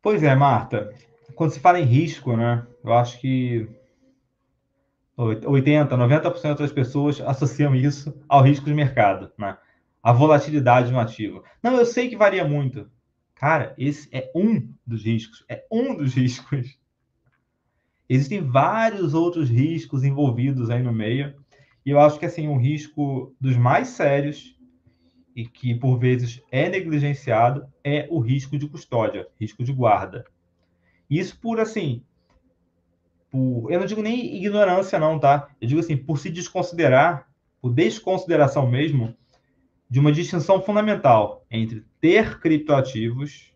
Pois é, Marta. Quando se fala em risco, né? Eu acho que 80, 90% das pessoas associam isso ao risco de mercado, né? A volatilidade no ativo. Não, eu sei que varia muito. Cara, esse é um dos riscos. É um dos riscos. Existem vários outros riscos envolvidos aí no meio. E eu acho que assim, um risco dos mais sérios e que por vezes é negligenciado é o risco de custódia, risco de guarda. Isso por assim, por, eu não digo nem ignorância não, tá? Eu digo assim, por se desconsiderar, por desconsideração mesmo de uma distinção fundamental entre ter criptoativos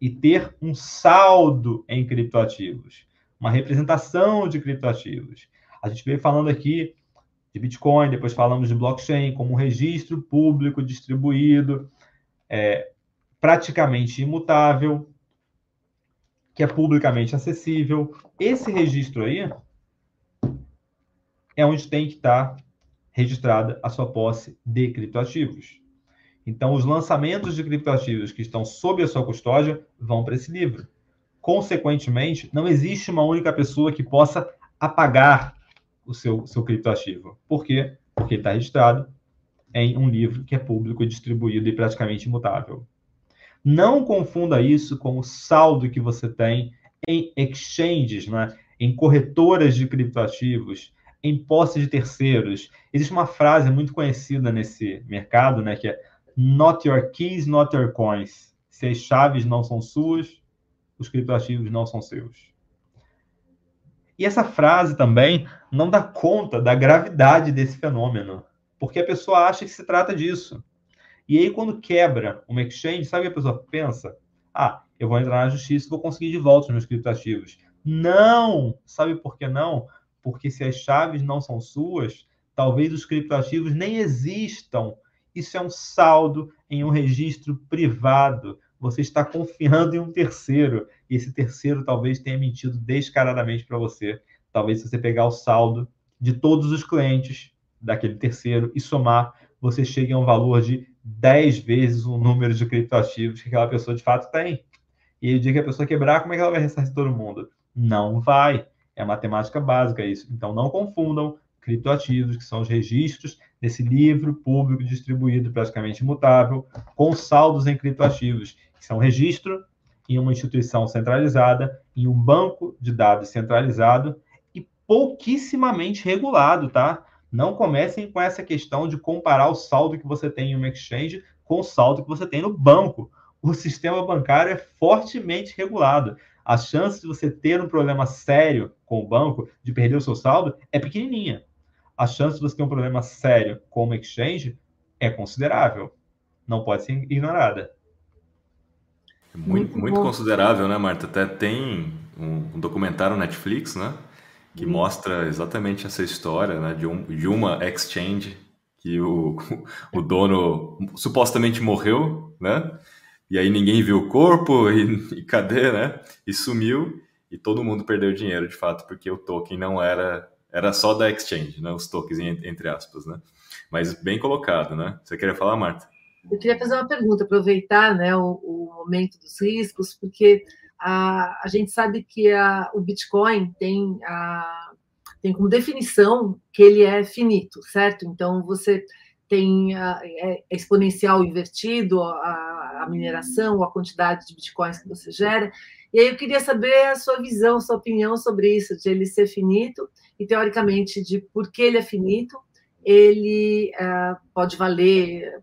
e ter um saldo em criptoativos, uma representação de criptoativos. A gente veio falando aqui de Bitcoin, depois falamos de blockchain como um registro público distribuído, é, praticamente imutável, que é publicamente acessível. Esse registro aí é onde tem que estar registrada a sua posse de criptoativos. Então, os lançamentos de criptoativos que estão sob a sua custódia vão para esse livro. Consequentemente, não existe uma única pessoa que possa apagar o seu, seu criptoativo. Por quê? Porque ele está registrado em um livro que é público, distribuído e praticamente imutável. Não confunda isso com o saldo que você tem em exchanges, né? em corretoras de criptoativos, em posse de terceiros. Existe uma frase muito conhecida nesse mercado, né, que é not your keys, not your coins. Se as chaves não são suas, os criptoativos não são seus. E essa frase também não dá conta da gravidade desse fenômeno, porque a pessoa acha que se trata disso. E aí, quando quebra uma exchange, sabe o que a pessoa pensa? Ah, eu vou entrar na justiça e vou conseguir de volta os meus criptoativos. Não! Sabe por que não? Porque se as chaves não são suas, talvez os criptoativos nem existam. Isso é um saldo em um registro privado. Você está confiando em um terceiro. E esse terceiro talvez tenha mentido descaradamente para você. Talvez se você pegar o saldo de todos os clientes daquele terceiro e somar, você chegue a um valor de 10 vezes o número de criptoativos que aquela pessoa de fato tem. E o dia que a pessoa quebrar, como é que ela vai ressarcir todo mundo? Não vai. É matemática básica isso. Então não confundam criptoativos, que são os registros desse livro público distribuído praticamente imutável, com saldos em criptoativos, que são registro em uma instituição centralizada, em um banco de dados centralizado e pouquíssimamente regulado, tá? Não comecem com essa questão de comparar o saldo que você tem em uma exchange com o saldo que você tem no banco. O sistema bancário é fortemente regulado. A chance de você ter um problema sério com o banco, de perder o seu saldo, é pequenininha. A chance de você ter um problema sério com uma exchange é considerável. Não pode ser ignorada. Muito, muito, muito considerável, né, Marta? Até tem um, um documentário Netflix, né? que uhum. mostra exatamente essa história né, de, um, de uma exchange que o, o dono supostamente morreu, né? E aí ninguém viu o corpo e, e, cadê, né? E sumiu e todo mundo perdeu dinheiro de fato porque o token não era era só da exchange, né? Os tokens, entre aspas, né? Mas bem colocado, né? Você queria falar, Marta? Eu queria fazer uma pergunta, aproveitar né, o, o momento dos riscos, porque a, a gente sabe que a, o Bitcoin tem, a, tem como definição que ele é finito, certo? Então, você tem a, é exponencial invertido a, a mineração, a quantidade de bitcoins que você gera. E aí eu queria saber a sua visão, sua opinião sobre isso, de ele ser finito e, teoricamente, de por que ele é finito, ele uh, pode valer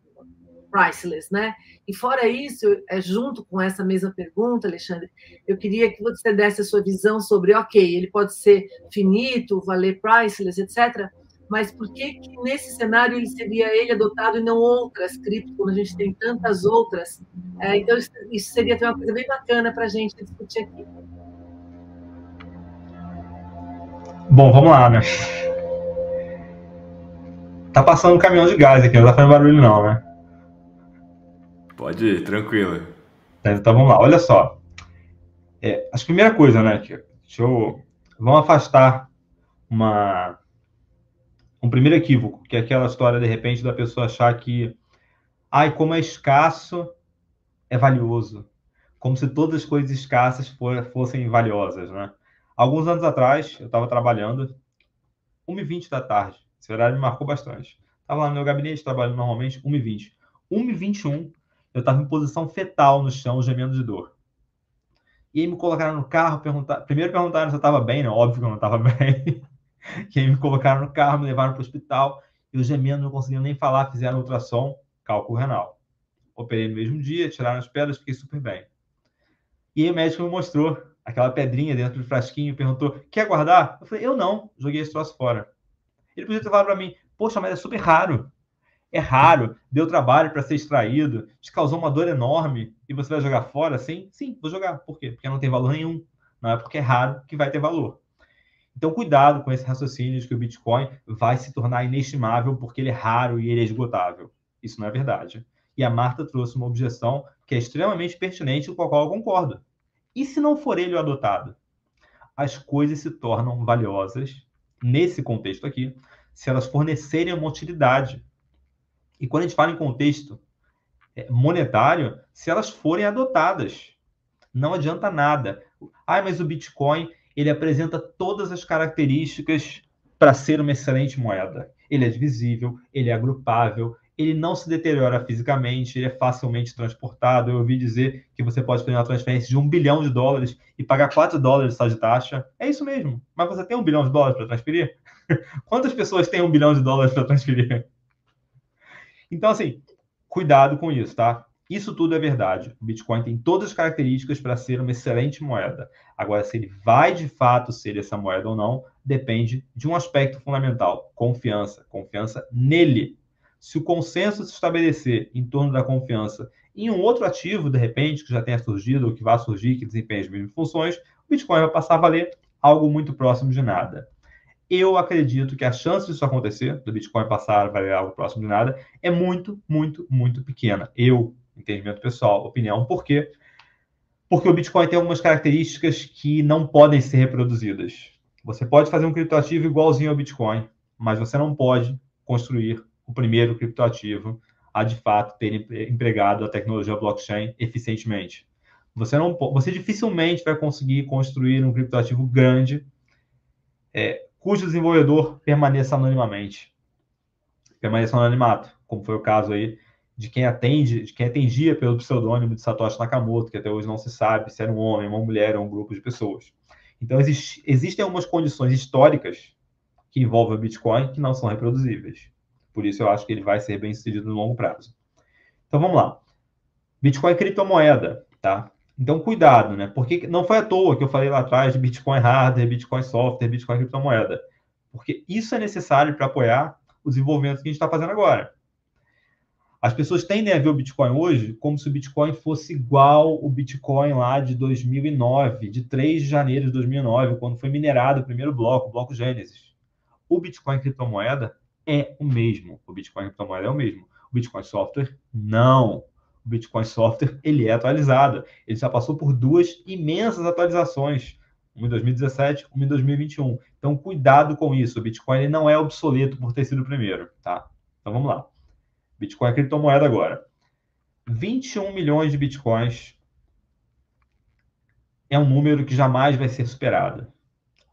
priceless, né? E fora isso, é junto com essa mesma pergunta, Alexandre, eu queria que você desse a sua visão sobre, ok, ele pode ser finito, valer priceless, etc., mas por que, que nesse cenário ele seria ele adotado e não outras criptos, quando a gente tem tantas outras? É, então, isso, isso seria uma coisa bem bacana para a gente discutir aqui. Bom, vamos lá, né? Tá passando um caminhão de gás aqui, não tá fazendo barulho não, né? Pode ir, tranquilo. Então vamos lá, olha só. É, a primeira coisa, né? Deixa eu. Vamos afastar uma, um primeiro equívoco, que é aquela história, de repente, da pessoa achar que, ai, como é escasso, é valioso. Como se todas as coisas escassas fossem valiosas, né? Alguns anos atrás, eu estava trabalhando, 1h20 da tarde. Esse horário me marcou bastante. Estava lá no meu gabinete, trabalhando normalmente, 1h20. 1h21, eu estava em posição fetal no chão, gemendo de dor. E aí me colocaram no carro, perguntar... primeiro perguntaram se eu estava bem, né? Óbvio que eu não estava bem. E aí me colocaram no carro, me levaram para o hospital. Eu gemendo, não conseguia nem falar, fizeram ultrassom, cálculo renal. Operei no mesmo dia, tiraram as pedras, fiquei super bem. E aí o médico me mostrou aquela pedrinha dentro do frasquinho, perguntou: quer guardar? Eu falei: eu não, joguei esse troço fora. Ele podia ter falado para mim: poxa, mas é super raro é raro, deu trabalho para ser extraído, te causou uma dor enorme e você vai jogar fora assim? Sim, vou jogar. Por quê? Porque não tem valor nenhum. Não é porque é raro que vai ter valor. Então, cuidado com esse raciocínio de que o Bitcoin vai se tornar inestimável porque ele é raro e ele é esgotável. Isso não é verdade. E a Marta trouxe uma objeção que é extremamente pertinente com a qual eu concordo. E se não for ele o adotado? As coisas se tornam valiosas, nesse contexto aqui, se elas fornecerem uma utilidade e quando a gente fala em contexto é, monetário, se elas forem adotadas, não adianta nada. Ah, mas o Bitcoin ele apresenta todas as características para ser uma excelente moeda. Ele é divisível, ele é agrupável, ele não se deteriora fisicamente, ele é facilmente transportado. Eu ouvi dizer que você pode fazer uma transferência de um bilhão de dólares e pagar 4 dólares só de taxa. É isso mesmo. Mas você tem um bilhão de dólares para transferir? Quantas pessoas têm um bilhão de dólares para transferir? Então, assim, cuidado com isso, tá? Isso tudo é verdade. O Bitcoin tem todas as características para ser uma excelente moeda. Agora, se ele vai de fato ser essa moeda ou não, depende de um aspecto fundamental: confiança. Confiança nele. Se o consenso se estabelecer em torno da confiança em um outro ativo, de repente, que já tenha surgido ou que vá surgir, que desempenhe as mesmas funções, o Bitcoin vai passar a valer algo muito próximo de nada. Eu acredito que a chance disso acontecer, do Bitcoin passar a valer algo próximo de nada, é muito, muito, muito pequena. Eu, entendimento pessoal, opinião. Por quê? Porque o Bitcoin tem algumas características que não podem ser reproduzidas. Você pode fazer um criptoativo igualzinho ao Bitcoin, mas você não pode construir o primeiro criptoativo a de fato ter empregado a tecnologia blockchain eficientemente. Você não, você dificilmente vai conseguir construir um criptoativo grande é, cujo desenvolvedor permaneça anonimamente. Permaneça no anonimato, como foi o caso aí de quem atende, de quem atendia pelo pseudônimo de Satoshi Nakamoto, que até hoje não se sabe se era um homem, uma mulher ou um grupo de pessoas. Então, existe, existem algumas condições históricas que envolvem o Bitcoin que não são reproduzíveis. Por isso, eu acho que ele vai ser bem sucedido no longo prazo. Então, vamos lá. Bitcoin é criptomoeda, tá? Então, cuidado, né? Porque não foi à toa que eu falei lá atrás de Bitcoin hardware, Bitcoin software, Bitcoin criptomoeda. Porque isso é necessário para apoiar o desenvolvimento que a gente está fazendo agora. As pessoas tendem a ver o Bitcoin hoje como se o Bitcoin fosse igual o Bitcoin lá de 2009, de 3 de janeiro de 2009, quando foi minerado o primeiro bloco, o bloco Gênesis. O Bitcoin criptomoeda é o mesmo. O Bitcoin criptomoeda é o mesmo. O Bitcoin software, não o Bitcoin Software ele é atualizado. Ele já passou por duas imensas atualizações uma em 2017, uma em 2021. Então, cuidado com isso. O Bitcoin não é obsoleto por ter sido o primeiro, tá? Então, vamos lá. Bitcoin é criptomoeda agora. 21 milhões de Bitcoins é um número que jamais vai ser superado.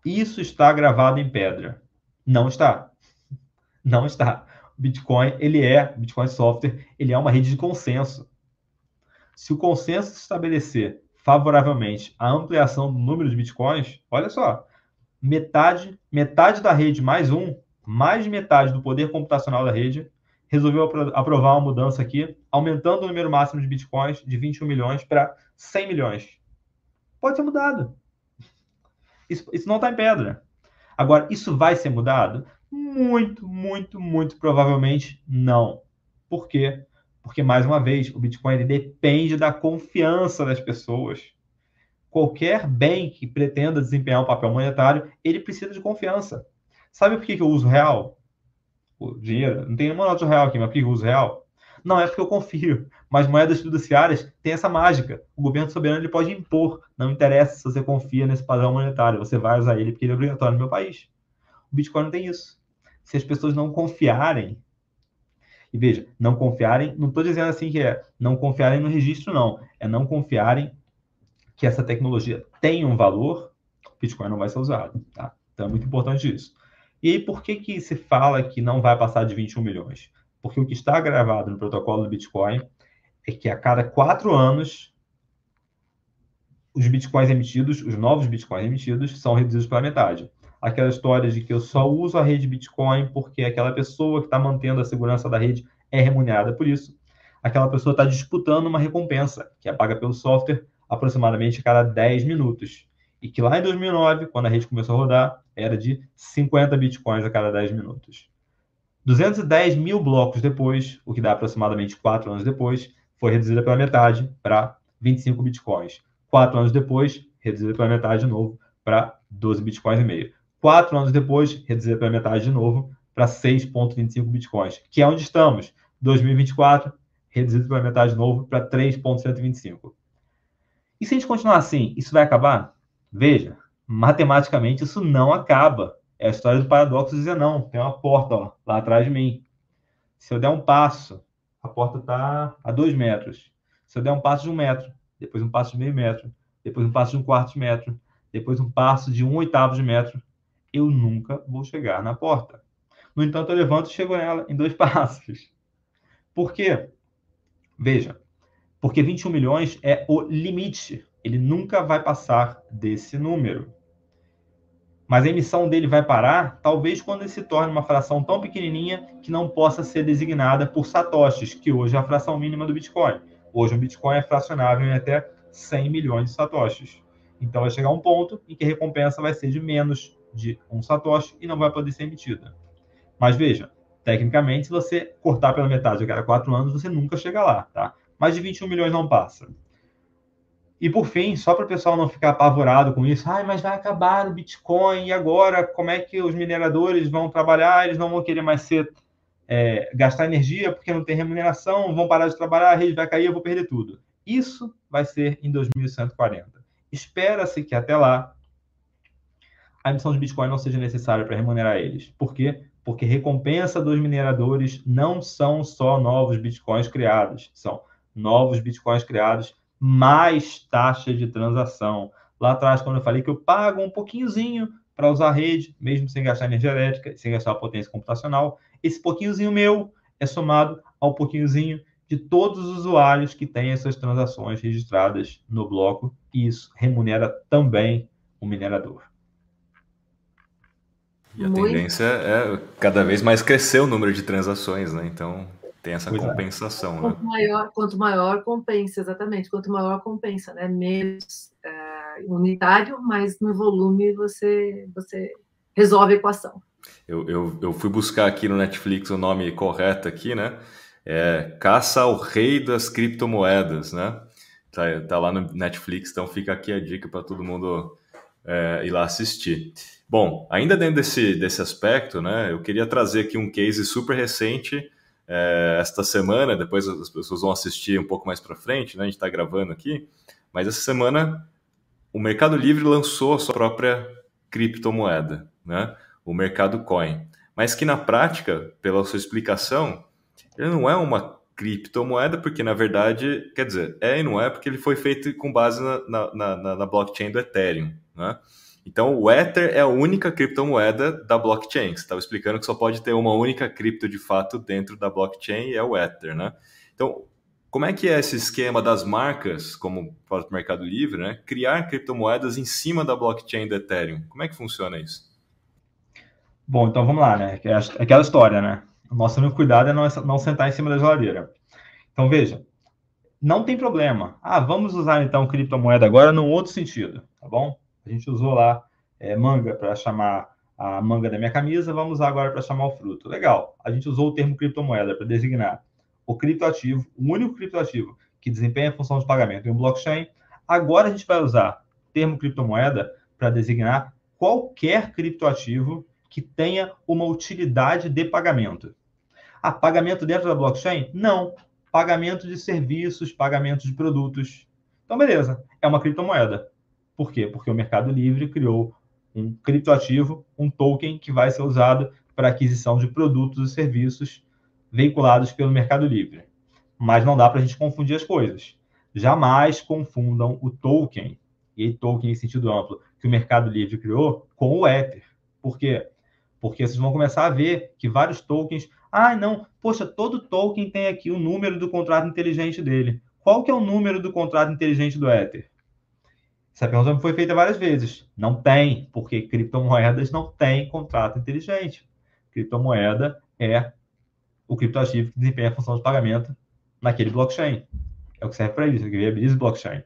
Isso está gravado em pedra. Não está. Não está. O Bitcoin, ele é, Bitcoin Software, ele é uma rede de consenso. Se o consenso estabelecer favoravelmente a ampliação do número de bitcoins, olha só, metade, metade da rede mais um, mais de metade do poder computacional da rede, resolveu aprovar uma mudança aqui, aumentando o número máximo de bitcoins de 21 milhões para 100 milhões. Pode ser mudado. Isso, isso não está em pedra. Agora, isso vai ser mudado? Muito, muito, muito provavelmente não. Por quê? Porque, mais uma vez, o Bitcoin depende da confiança das pessoas. Qualquer bem que pretenda desempenhar um papel monetário, ele precisa de confiança. Sabe por que, eu uso real? Dinheiro, não tem nenhuma nota real aqui, mas por que uso real? Não é porque eu confio, mas moedas fiduciárias têm essa mágica. O governo soberano ele pode impor, não interessa se você confia nesse padrão monetário, você vai usar ele porque ele é obrigatório no meu país. O Bitcoin não tem isso. Se as pessoas não confiarem e veja, não confiarem, não estou dizendo assim que é não confiarem no registro, não. É não confiarem que essa tecnologia tem um valor, Bitcoin não vai ser usado, tá? Então é muito importante isso. E aí, por que, que se fala que não vai passar de 21 milhões? Porque o que está gravado no protocolo do Bitcoin é que a cada quatro anos os bitcoins emitidos, os novos bitcoins emitidos, são reduzidos pela metade aquela história de que eu só uso a rede Bitcoin porque aquela pessoa que está mantendo a segurança da rede é remunerada por isso. Aquela pessoa está disputando uma recompensa, que é paga pelo software aproximadamente a cada 10 minutos. E que lá em 2009, quando a rede começou a rodar, era de 50 bitcoins a cada 10 minutos. 210 mil blocos depois, o que dá aproximadamente 4 anos depois, foi reduzida pela metade para 25 bitcoins. 4 anos depois, reduzida pela metade de novo para 12 bitcoins e meio. Quatro anos depois, reduzir pela metade de novo para 6,25 bitcoins, que é onde estamos. 2024, reduzido pela metade de novo para 3,125. E se a gente continuar assim, isso vai acabar? Veja, matematicamente isso não acaba. É a história do paradoxo dizer não. Tem uma porta ó, lá atrás de mim. Se eu der um passo, a porta está a dois metros. Se eu der um passo de um metro, depois um passo de meio metro, depois um passo de um quarto de metro, depois um passo de um oitavo de metro, eu nunca vou chegar na porta. No entanto, eu levanto e chego nela em dois passos. Por quê? Veja, porque 21 milhões é o limite. Ele nunca vai passar desse número. Mas a emissão dele vai parar, talvez quando ele se torne uma fração tão pequenininha que não possa ser designada por satoshis, que hoje é a fração mínima do Bitcoin. Hoje o Bitcoin é fracionável em até 100 milhões de satoshis. Então vai chegar um ponto em que a recompensa vai ser de menos de um satoshi e não vai poder ser emitida. Mas veja, tecnicamente, se você cortar pela metade a cada quatro anos, você nunca chega lá, tá? Mais de 21 milhões não passa. E por fim, só para o pessoal não ficar apavorado com isso, ai, mas vai acabar o Bitcoin, e agora como é que os mineradores vão trabalhar? Eles não vão querer mais ser, é, gastar energia porque não tem remuneração, vão parar de trabalhar, a rede vai cair, eu vou perder tudo. Isso vai ser em 2140. Espera-se que até lá a emissão de Bitcoin não seja necessária para remunerar eles. Por quê? Porque recompensa dos mineradores não são só novos Bitcoins criados, são novos Bitcoins criados mais taxa de transação. Lá atrás, quando eu falei que eu pago um pouquinhozinho para usar a rede, mesmo sem gastar energia elétrica, sem gastar potência computacional, esse pouquinhozinho meu é somado ao pouquinhozinho de todos os usuários que têm essas transações registradas no bloco, e isso remunera também o minerador. E a Muito. tendência é cada vez mais crescer o número de transações, né? Então tem essa pois é. compensação, é. né? Quanto maior, quanto maior compensa, exatamente. Quanto maior compensa, né? Menos é, unitário, mas no volume você, você resolve a equação. Eu, eu, eu fui buscar aqui no Netflix o nome correto aqui, né? É Caça ao Rei das Criptomoedas, né? Tá, tá lá no Netflix, então fica aqui a dica para todo mundo é, ir lá assistir. Bom, ainda dentro desse, desse aspecto, né, eu queria trazer aqui um case super recente é, esta semana, depois as pessoas vão assistir um pouco mais para frente, né, a gente está gravando aqui, mas essa semana o Mercado Livre lançou a sua própria criptomoeda, né? o Mercado Coin, mas que na prática, pela sua explicação, ele não é uma criptomoeda, porque na verdade, quer dizer, é e não é, porque ele foi feito com base na, na, na, na blockchain do Ethereum. Né? Então, o Ether é a única criptomoeda da blockchain. Você estava explicando que só pode ter uma única cripto de fato dentro da blockchain e é o Ether, né? Então, como é que é esse esquema das marcas, como para o Mercado Livre, né? Criar criptomoedas em cima da blockchain do Ethereum. Como é que funciona isso? Bom, então vamos lá, né? É aquela história, né? O nosso único cuidado é não, não sentar em cima da geladeira. Então, veja, não tem problema. Ah, vamos usar então criptomoeda agora num outro sentido, tá bom? A gente usou lá é, manga para chamar a manga da minha camisa, vamos usar agora para chamar o fruto. Legal. A gente usou o termo criptomoeda para designar o criptoativo, o único criptoativo que desempenha a função de pagamento em um blockchain. Agora a gente vai usar o termo criptomoeda para designar qualquer criptoativo que tenha uma utilidade de pagamento. Ah, pagamento dentro da blockchain? Não. Pagamento de serviços, pagamento de produtos. Então, beleza. É uma criptomoeda. Por quê? Porque o Mercado Livre criou um criptoativo, um token que vai ser usado para aquisição de produtos e serviços veiculados pelo Mercado Livre. Mas não dá para a gente confundir as coisas. Jamais confundam o token, e token em sentido amplo, que o Mercado Livre criou, com o Ether. Por quê? Porque vocês vão começar a ver que vários tokens. Ah, não, poxa, todo token tem aqui o número do contrato inteligente dele. Qual que é o número do contrato inteligente do Ether? Essa pergunta foi feita várias vezes. Não tem, porque criptomoedas não têm contrato inteligente. Criptomoeda é o criptoativo que desempenha a função de pagamento naquele blockchain. É o que serve para isso, que viabiliza o blockchain.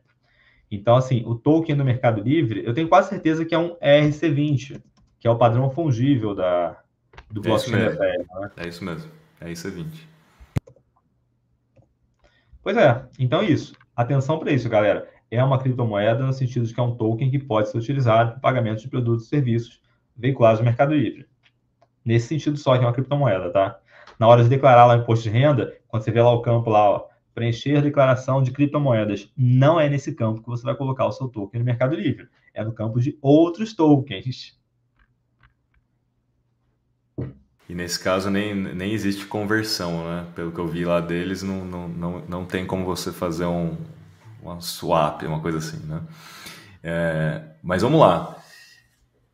Então, assim, o token do Mercado Livre, eu tenho quase certeza que é um ERC20, que é o padrão fungível da, do é blockchain da Ethereum. Né? É isso mesmo, é ERC20. Pois é, então é isso. Atenção para isso, galera. É uma criptomoeda no sentido de que é um token que pode ser utilizado para pagamento de produtos e serviços veiculados no Mercado Livre. Nesse sentido só que é uma criptomoeda, tá? na hora de declarar lá o imposto de renda, quando você vê lá o campo lá, ó, preencher declaração de criptomoedas, não é nesse campo que você vai colocar o seu token no Mercado Livre. É no campo de outros tokens. E nesse caso nem, nem existe conversão, né? Pelo que eu vi lá deles, não, não, não, não tem como você fazer um, uma swap, uma coisa assim, né? É, mas vamos lá.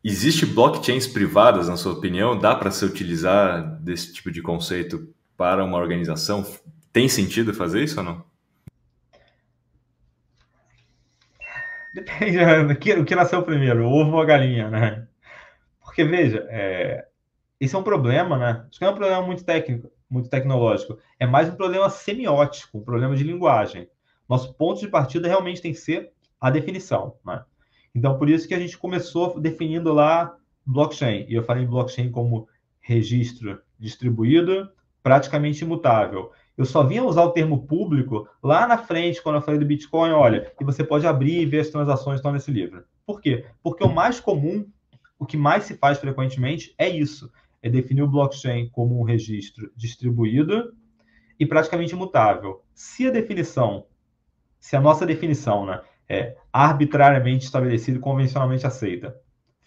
Existe blockchains privadas, na sua opinião? Dá para se utilizar desse tipo de conceito para uma organização? Tem sentido fazer isso ou não? Depende né? do que, o que nasceu primeiro, o ovo ou a galinha, né? Porque, veja, é, esse é um problema, né? Acho que não é um problema muito técnico, muito tecnológico. É mais um problema semiótico, um problema de linguagem. Nosso ponto de partida realmente tem que ser a definição, né? Então, por isso que a gente começou definindo lá blockchain. E eu falei blockchain como registro distribuído, praticamente imutável. Eu só vinha usar o termo público lá na frente, quando eu falei do Bitcoin, olha, e você pode abrir e ver as transações que estão nesse livro. Por quê? Porque o mais comum, o que mais se faz frequentemente é isso, é definir o blockchain como um registro distribuído e praticamente imutável. Se a definição, se a nossa definição, né, é, arbitrariamente estabelecida e convencionalmente aceita.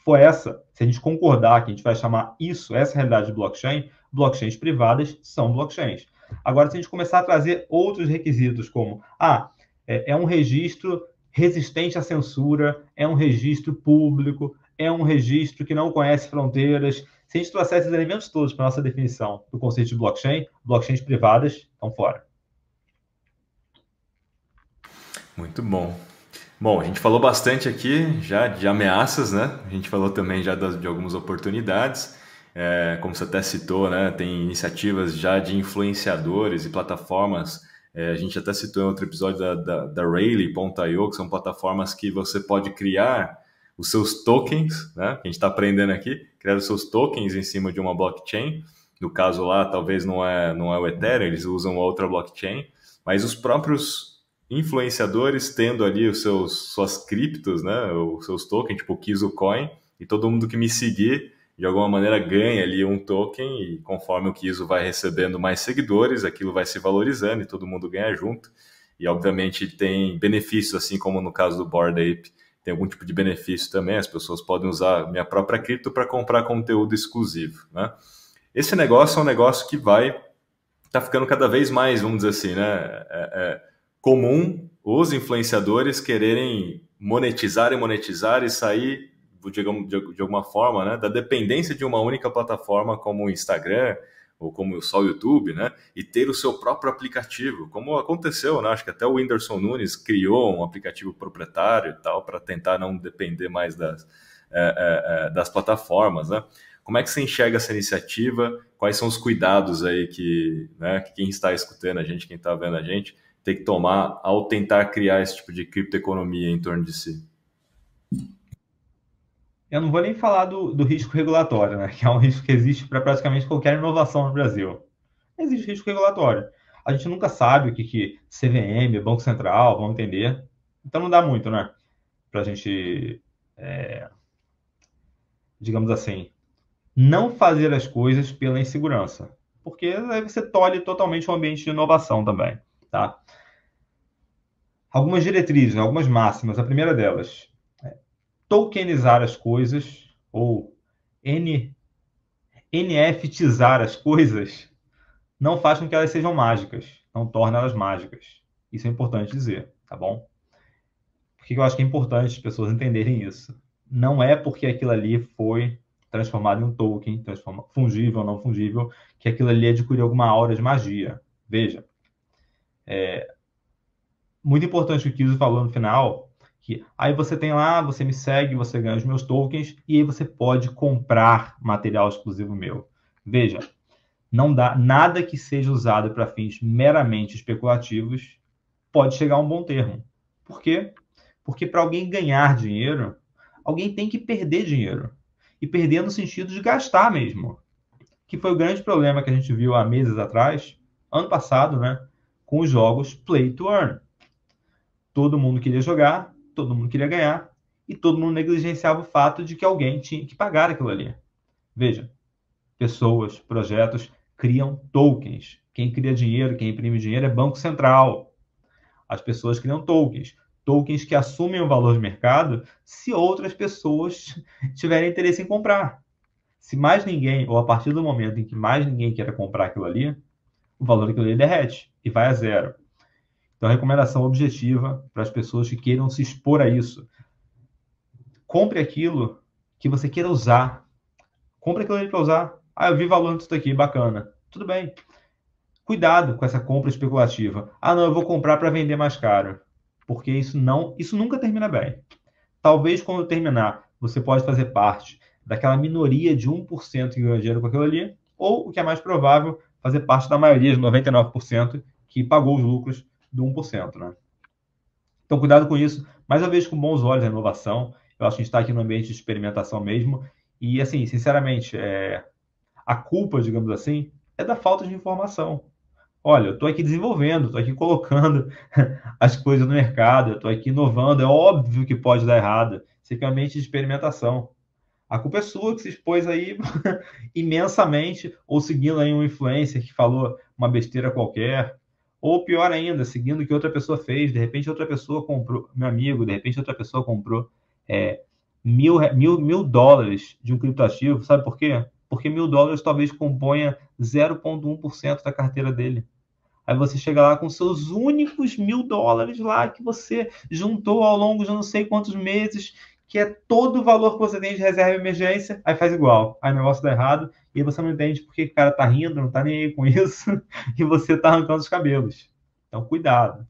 Foi essa, se a gente concordar que a gente vai chamar isso, essa realidade de blockchain, blockchains privadas são blockchains. Agora, se a gente começar a trazer outros requisitos, como, ah, é, é um registro resistente à censura, é um registro público, é um registro que não conhece fronteiras. Se a gente trouxer esses elementos todos para a nossa definição do conceito de blockchain, blockchains privadas estão fora. Muito bom. Bom, a gente falou bastante aqui já de ameaças, né? A gente falou também já de algumas oportunidades. É, como você até citou, né? Tem iniciativas já de influenciadores e plataformas. É, a gente até citou em outro episódio da, da, da Rayleigh.io, que são plataformas que você pode criar os seus tokens, né? A gente está aprendendo aqui, criar os seus tokens em cima de uma blockchain. No caso lá, talvez não é, não é o Ethereum, eles usam outra blockchain, mas os próprios influenciadores tendo ali os seus suas criptos, né, os seus tokens, tipo o Coin, e todo mundo que me seguir de alguma maneira ganha ali um token e conforme o Kizo vai recebendo mais seguidores, aquilo vai se valorizando e todo mundo ganha junto. E obviamente tem benefícios, assim como no caso do Bored Ape, tem algum tipo de benefício também, as pessoas podem usar minha própria cripto para comprar conteúdo exclusivo, né? Esse negócio é um negócio que vai tá ficando cada vez mais, vamos dizer assim, né? É, é comum os influenciadores quererem monetizar e monetizar e sair, digamos, de, de alguma forma, né, da dependência de uma única plataforma como o Instagram ou como só o YouTube, né, e ter o seu próprio aplicativo, como aconteceu, né, acho que até o Whindersson Nunes criou um aplicativo proprietário e tal para tentar não depender mais das, é, é, é, das plataformas, né? Como é que você enxerga essa iniciativa? Quais são os cuidados aí que, né, que quem está escutando a gente, quem está vendo a gente, tem que tomar ao tentar criar esse tipo de criptoeconomia em torno de si? Eu não vou nem falar do, do risco regulatório, né, que é um risco que existe para praticamente qualquer inovação no Brasil. Existe risco regulatório. A gente nunca sabe o que, que CVM, Banco Central vão entender. Então não dá muito, né? Para a gente, é, digamos assim, não fazer as coisas pela insegurança, porque aí você tolhe totalmente o ambiente de inovação também, tá? Algumas diretrizes, algumas máximas. A primeira delas, é tokenizar as coisas ou N, NFTizar as coisas não faz com que elas sejam mágicas, não torna elas mágicas. Isso é importante dizer, tá bom? Por que eu acho que é importante as pessoas entenderem isso? Não é porque aquilo ali foi transformado em um token, transforma, fungível ou não fungível, que aquilo ali adquiriu alguma aura de magia. Veja, é, muito importante o que o Kiso falou no final, que aí você tem lá, você me segue, você ganha os meus tokens, e aí você pode comprar material exclusivo meu. Veja, não dá nada que seja usado para fins meramente especulativos pode chegar a um bom termo. Por quê? Porque para alguém ganhar dinheiro, alguém tem que perder dinheiro e perder no sentido de gastar mesmo. Que foi o grande problema que a gente viu há meses atrás, ano passado, né? Com os jogos Play to Earn. Todo mundo queria jogar, todo mundo queria ganhar, e todo mundo negligenciava o fato de que alguém tinha que pagar aquilo ali. Veja, pessoas, projetos criam tokens. Quem cria dinheiro, quem imprime dinheiro é Banco Central. As pessoas criam tokens tokens que assumem o valor de mercado se outras pessoas tiverem interesse em comprar. Se mais ninguém, ou a partir do momento em que mais ninguém queira comprar aquilo ali, o valor daquilo ali derrete e vai a zero. Então, recomendação objetiva para as pessoas que queiram se expor a isso. Compre aquilo que você queira usar. Compre aquilo ali para usar. Ah, eu vi valor nisso daqui, bacana. Tudo bem. Cuidado com essa compra especulativa. Ah, não, eu vou comprar para vender mais caro porque isso não, isso nunca termina bem. Talvez quando terminar, você pode fazer parte daquela minoria de 1% que ganha dinheiro com aquilo ali, ou o que é mais provável, fazer parte da maioria de 99% que pagou os lucros do 1%, né? Então, cuidado com isso. Mas eu vejo com bons olhos a inovação. Eu acho que a gente está aqui no ambiente de experimentação mesmo. E, assim, sinceramente, é... a culpa, digamos assim, é da falta de informação. Olha, eu estou aqui desenvolvendo, estou aqui colocando as coisas no mercado, estou aqui inovando. É óbvio que pode dar errado. Isso aqui é uma mente de experimentação. A culpa é sua que se expôs aí imensamente, ou seguindo aí um influencer que falou uma besteira qualquer, ou pior ainda, seguindo o que outra pessoa fez. De repente, outra pessoa comprou, meu amigo, de repente, outra pessoa comprou é, mil, mil, mil dólares de um criptoativo. Sabe por quê? Porque mil dólares talvez componha 0,1% da carteira dele. Aí você chega lá com seus únicos mil dólares lá que você juntou ao longo de não sei quantos meses, que é todo o valor que você tem de reserva de emergência, aí faz igual. Aí o negócio dá errado e você não entende porque o cara tá rindo, não tá nem aí com isso, e você tá arrancando os cabelos. Então, cuidado.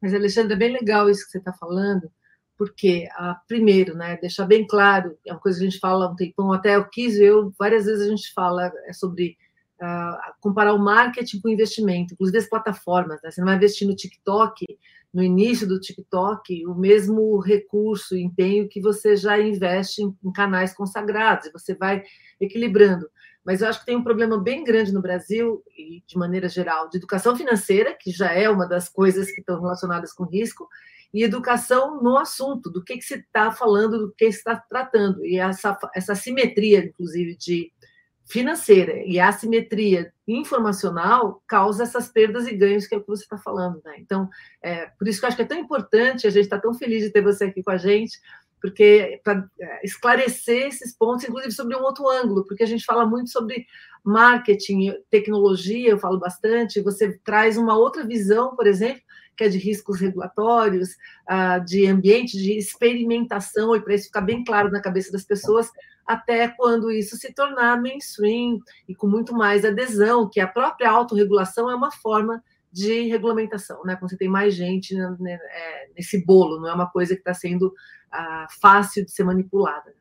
Mas, Alexandre, é bem legal isso que você está falando, porque, ah, primeiro, né, deixar bem claro, é uma coisa que a gente fala um tempão, até eu quis, eu, várias vezes a gente fala é sobre uh, comparar o marketing com o investimento, inclusive as plataformas. Né? Você não vai investir no TikTok, no início do TikTok, o mesmo recurso, empenho que você já investe em, em canais consagrados, você vai equilibrando. Mas eu acho que tem um problema bem grande no Brasil, e de maneira geral, de educação financeira, que já é uma das coisas que estão relacionadas com risco, e educação no assunto, do que, que se está falando, do que se está tratando. E essa, essa simetria, inclusive, de financeira e a assimetria informacional causa essas perdas e ganhos que é o que você está falando, né? Então, é, por isso que eu acho que é tão importante, a gente está tão feliz de ter você aqui com a gente, porque para é, esclarecer esses pontos, inclusive sobre um outro ângulo, porque a gente fala muito sobre marketing, tecnologia, eu falo bastante, você traz uma outra visão, por exemplo, que é de riscos regulatórios, ah, de ambiente de experimentação, e para isso ficar bem claro na cabeça das pessoas, até quando isso se tornar mainstream e com muito mais adesão, que a própria autorregulação é uma forma de regulamentação, né? Quando você tem mais gente né, né é, nesse bolo, não é uma coisa que está sendo ah, fácil de ser manipulada.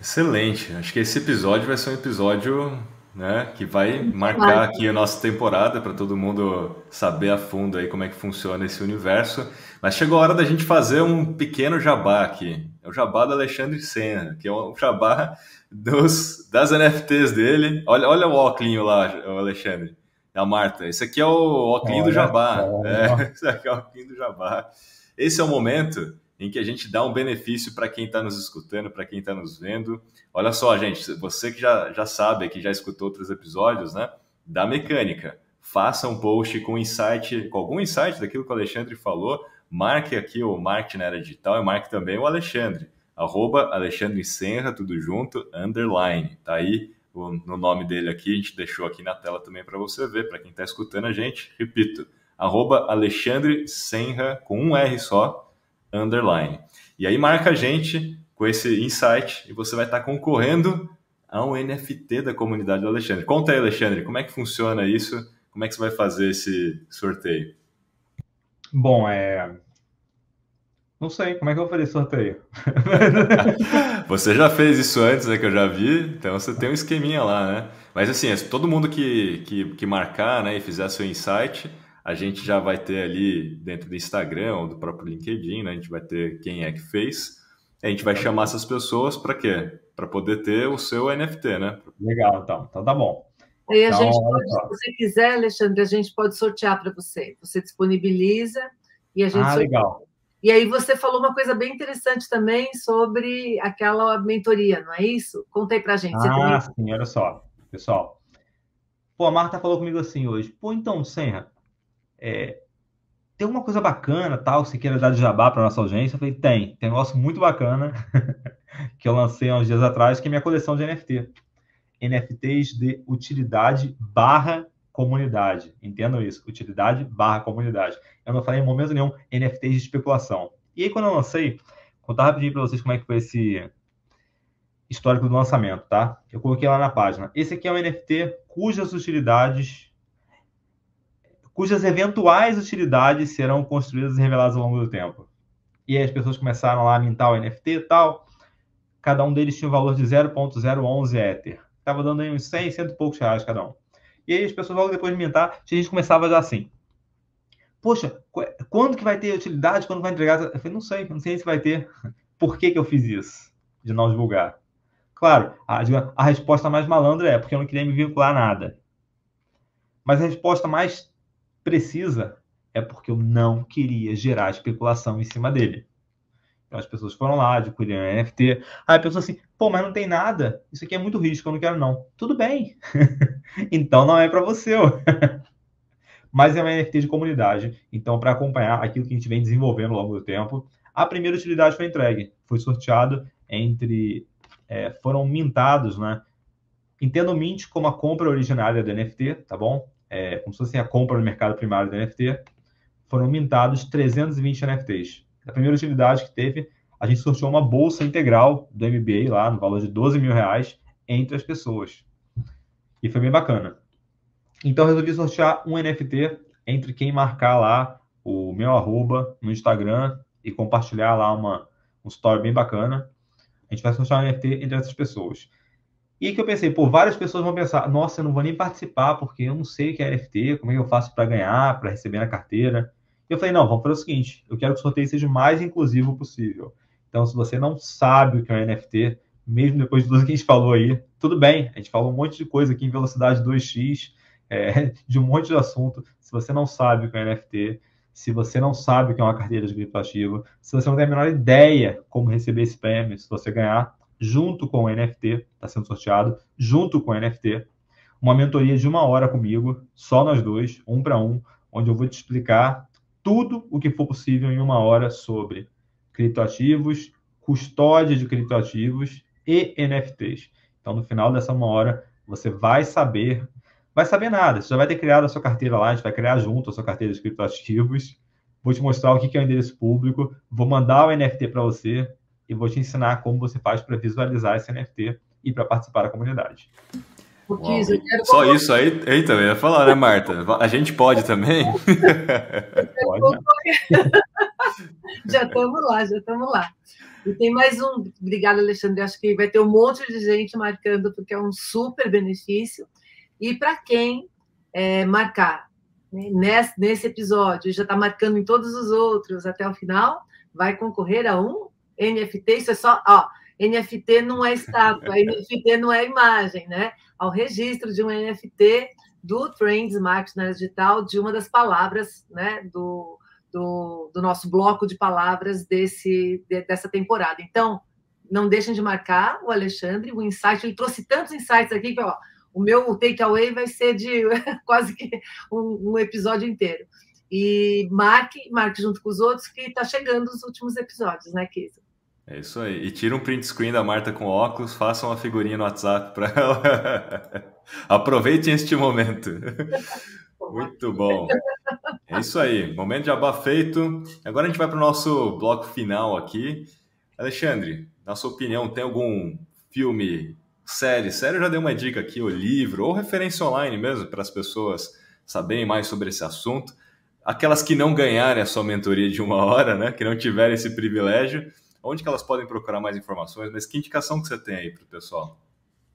Excelente. Acho que esse episódio vai ser um episódio né, que vai marcar aqui a nossa temporada para todo mundo saber a fundo aí como é que funciona esse universo. Mas chegou a hora da gente fazer um pequeno jabá aqui. É o jabá do Alexandre Senna, que é um jabá dos, das NFTs dele. Olha, olha o óculos lá, o Alexandre da Marta. Esse aqui é o óculos do Jabá. É, esse aqui é o óculos do Jabá. Esse é o momento em que a gente dá um benefício para quem está nos escutando, para quem está nos vendo. Olha só, gente, você que já, já sabe, que já escutou outros episódios, né? Da mecânica. Faça um post com insight, com algum insight daquilo que o Alexandre falou. Marque aqui o marketing na era digital e marque também o Alexandre. Arroba Alexandre Senra, tudo junto, underline. Tá aí no nome dele aqui, a gente deixou aqui na tela também para você ver, para quem está escutando a gente. Repito, arroba Alexandre Senra, com um R só, underline. E aí marca a gente com esse insight e você vai estar concorrendo a um NFT da comunidade do Alexandre. Conta aí, Alexandre, como é que funciona isso? Como é que você vai fazer esse sorteio? Bom, é, não sei, como é que eu vou fazer sorteio? você já fez isso antes, né, que eu já vi, então você tem um esqueminha lá, né? Mas assim, todo mundo que, que, que marcar né, e fizer seu insight, a gente já vai ter ali dentro do Instagram ou do próprio LinkedIn, né? A gente vai ter quem é que fez. A gente vai chamar essas pessoas para quê? Para poder ter o seu NFT, né? Legal, então. Então tá bom. Aí a então, gente pode, se você quiser, Alexandre, a gente pode sortear para você. Você disponibiliza e a gente ah, sorteia. legal. E aí você falou uma coisa bem interessante também sobre aquela mentoria, não é isso? Contei para a gente. ah, também... sim, olha só, pessoal. Pô, a Marta falou comigo assim hoje. Pô, então, Senra, é, tem uma coisa bacana, tal, se queira dar de jabá para nossa audiência? Eu falei, tem. Tem um negócio muito bacana que eu lancei há uns dias atrás, que é minha coleção de NFT. NFTs de utilidade barra comunidade. Entendam isso, utilidade barra comunidade. Eu não falei em momento nenhum NFTs de especulação. E aí, quando eu lancei, contar rapidinho para vocês como é que foi esse histórico do lançamento, tá? Eu coloquei lá na página. Esse aqui é um NFT cujas utilidades, cujas eventuais utilidades serão construídas e reveladas ao longo do tempo. E aí as pessoas começaram lá a mintar o NFT e tal. Cada um deles tinha um valor de 0.011 Ether. Estava dando aí uns 100, 100 e poucos reais cada um. E aí as pessoas logo depois de mintar, a gente começava já assim. Poxa, quando que vai ter utilidade? Quando vai entregar? Eu falei, não sei, não sei se vai ter. Por que, que eu fiz isso? De não divulgar. Claro, a, a resposta mais malandra é porque eu não queria me vincular a nada. Mas a resposta mais precisa é porque eu não queria gerar especulação em cima dele. Então as pessoas foram lá, adquiriram NFT. Aí a pessoa assim, pô, mas não tem nada. Isso aqui é muito risco, eu não quero não. Tudo bem. então não é para você. mas é uma NFT de comunidade. Então, para acompanhar aquilo que a gente vem desenvolvendo ao longo do tempo, a primeira utilidade foi entregue. Foi sorteado entre. É, foram mintados, né? Entenda o Mint como a compra originária do NFT, tá bom? É, como se fosse a compra no mercado primário do NFT. Foram mintados 320 NFTs a primeira utilidade que teve, a gente sorteou uma bolsa integral do MBA lá, no valor de 12 mil reais, entre as pessoas. E foi bem bacana. Então, resolvi sortear um NFT entre quem marcar lá o meu arroba no Instagram e compartilhar lá uma, um story bem bacana. A gente vai sortear um NFT entre essas pessoas. E que eu pensei, pô, várias pessoas vão pensar, nossa, eu não vou nem participar porque eu não sei o que é NFT, como é que eu faço para ganhar, para receber na carteira. E eu falei, não, vamos fazer o seguinte, eu quero que o sorteio seja o mais inclusivo possível. Então, se você não sabe o que é um NFT, mesmo depois de tudo que a gente falou aí, tudo bem, a gente falou um monte de coisa aqui em velocidade 2x, é, de um monte de assunto. Se você não sabe o que é NFT, se você não sabe o que é uma carteira de criptoativo, se você não tem a menor ideia como receber esse prêmio, se você ganhar, junto com o NFT, está sendo sorteado, junto com o NFT, uma mentoria de uma hora comigo, só nós dois, um para um, onde eu vou te explicar tudo o que for possível em uma hora sobre criptoativos, custódia de criptoativos e NFTs. Então, no final dessa uma hora, você vai saber, vai saber nada, você já vai ter criado a sua carteira lá, a gente vai criar junto a sua carteira de criptoativos, vou te mostrar o que é o endereço público, vou mandar o NFT para você e vou te ensinar como você faz para visualizar esse NFT e para participar da comunidade. Só isso aí, eita, eu ia falar, né, Marta? A gente pode também? pode. já estamos lá, já estamos lá. E tem mais um, obrigada, Alexandre. Acho que vai ter um monte de gente marcando, porque é um super benefício. E para quem é, marcar né, nesse, nesse episódio, já está marcando em todos os outros até o final, vai concorrer a um NFT. Isso é só, ó, NFT não é estátua, NFT não é imagem, né? ao registro de um NFT do Trends Marketing Digital, de uma das palavras né, do, do, do, nosso bloco de palavras desse, dessa temporada. Então, não deixem de marcar o Alexandre, o insight, ele trouxe tantos insights aqui que ó, o meu takeaway vai ser de quase que um, um episódio inteiro. E marque, marque junto com os outros, que está chegando os últimos episódios, né, Kisa? É isso aí. E tira um print screen da Marta com óculos, faça uma figurinha no WhatsApp para ela. Aproveitem este momento. Muito bom. É isso aí. Momento de aba feito. Agora a gente vai para o nosso bloco final aqui. Alexandre, na sua opinião, tem algum filme, série? Série eu já dei uma dica aqui, o livro, ou referência online mesmo, para as pessoas saberem mais sobre esse assunto. Aquelas que não ganharem a sua mentoria de uma hora, né? Que não tiverem esse privilégio onde que elas podem procurar mais informações, mas que indicação que você tem aí para o pessoal?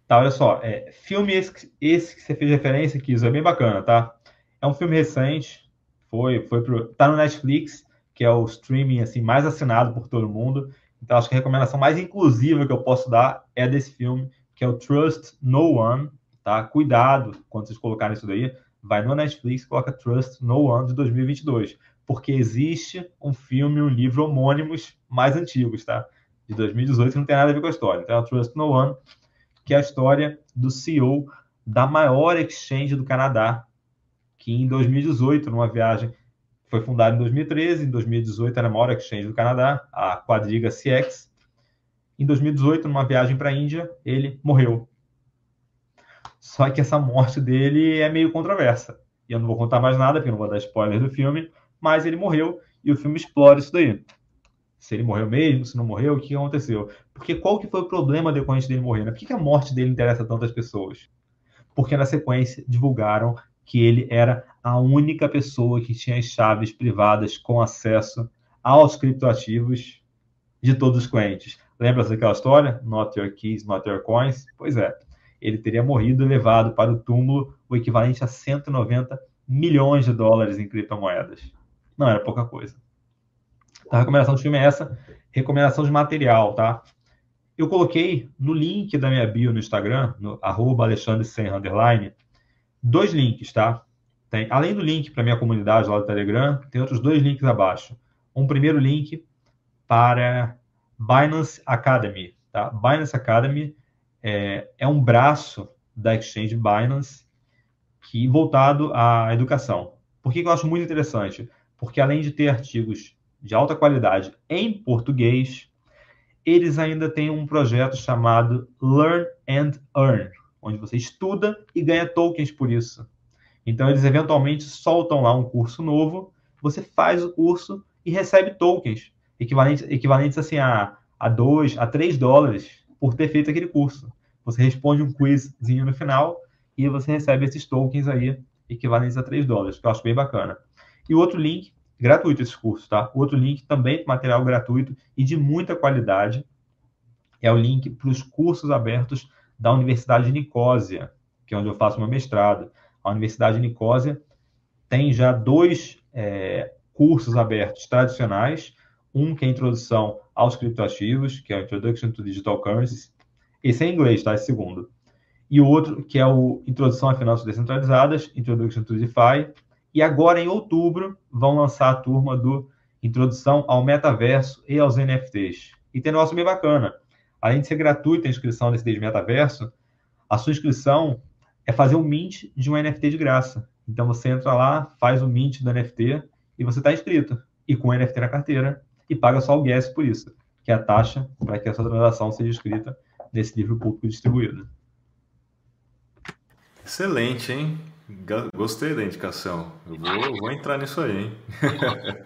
Tá, olha só, é, filme esse, esse, que você fez referência isso é bem bacana, tá? É um filme recente, foi, foi pro, tá no Netflix, que é o streaming assim mais assinado por todo mundo. Então acho que a recomendação mais inclusiva que eu posso dar é desse filme, que é o Trust No One, tá? Cuidado quando vocês colocarem isso daí, vai no Netflix, coloca Trust No One de 2022 porque existe um filme um livro homônimos mais antigos, tá? De 2018, que não tem nada a ver com a história. Então, é Trust No One, que é a história do CEO da maior exchange do Canadá, que em 2018, numa viagem, foi fundada em 2013, em 2018 era a maior exchange do Canadá, a Quadriga CX. Em 2018, numa viagem para a Índia, ele morreu. Só que essa morte dele é meio controversa. E eu não vou contar mais nada, porque eu não vou dar spoiler do filme, mas ele morreu e o filme explora isso daí. Se ele morreu mesmo, se não morreu, o que aconteceu? Porque qual que foi o problema decorrente dele morrer? Né? Por que, que a morte dele interessa tantas pessoas? Porque na sequência divulgaram que ele era a única pessoa que tinha as chaves privadas com acesso aos criptoativos de todos os clientes. Lembra daquela história? Not your keys, not your coins? Pois é. Ele teria morrido e levado para o túmulo o equivalente a 190 milhões de dólares em criptomoedas. Não era pouca coisa. Então, a recomendação do filme é essa. Recomendação de material, tá? Eu coloquei no link da minha bio no Instagram, no arroba Alexandre Sem underline, dois links, tá? Tem, além do link para minha comunidade lá do Telegram, tem outros dois links abaixo. Um primeiro link para Binance Academy, tá? Binance Academy é, é um braço da exchange Binance que voltado à educação. Por que, que eu acho muito interessante? Porque além de ter artigos de alta qualidade em português, eles ainda têm um projeto chamado Learn and Earn, onde você estuda e ganha tokens por isso. Então, eles eventualmente soltam lá um curso novo, você faz o curso e recebe tokens, equivalentes, equivalentes assim a, a 2, a 3 dólares por ter feito aquele curso. Você responde um quizzinho no final e você recebe esses tokens aí, equivalentes a 3 dólares, que eu acho bem bacana. E outro link, gratuito esse curso, tá? O outro link também material gratuito e de muita qualidade é o link para os cursos abertos da Universidade de Nicósia, que é onde eu faço meu mestrado. A Universidade de Nicósia tem já dois é, cursos abertos tradicionais, um que é a introdução aos criptoativos, que é o Introduction to Digital Currencies. Esse é em inglês, tá? Esse segundo. E o outro, que é o Introdução a Finanças Descentralizadas, Introduction to DeFi, e agora, em outubro, vão lançar a turma do Introdução ao Metaverso e aos NFTs. E tem um negócio bem bacana. Além de ser gratuita a inscrição nesse de metaverso, a sua inscrição é fazer um mint de um NFT de graça. Então você entra lá, faz o mint do NFT e você está inscrito. E com o NFT na carteira, e paga só o gas por isso, que é a taxa para que essa transação seja escrita nesse livro público distribuído. Excelente, hein? Gostei da indicação. Eu vou, vou entrar nisso aí, hein?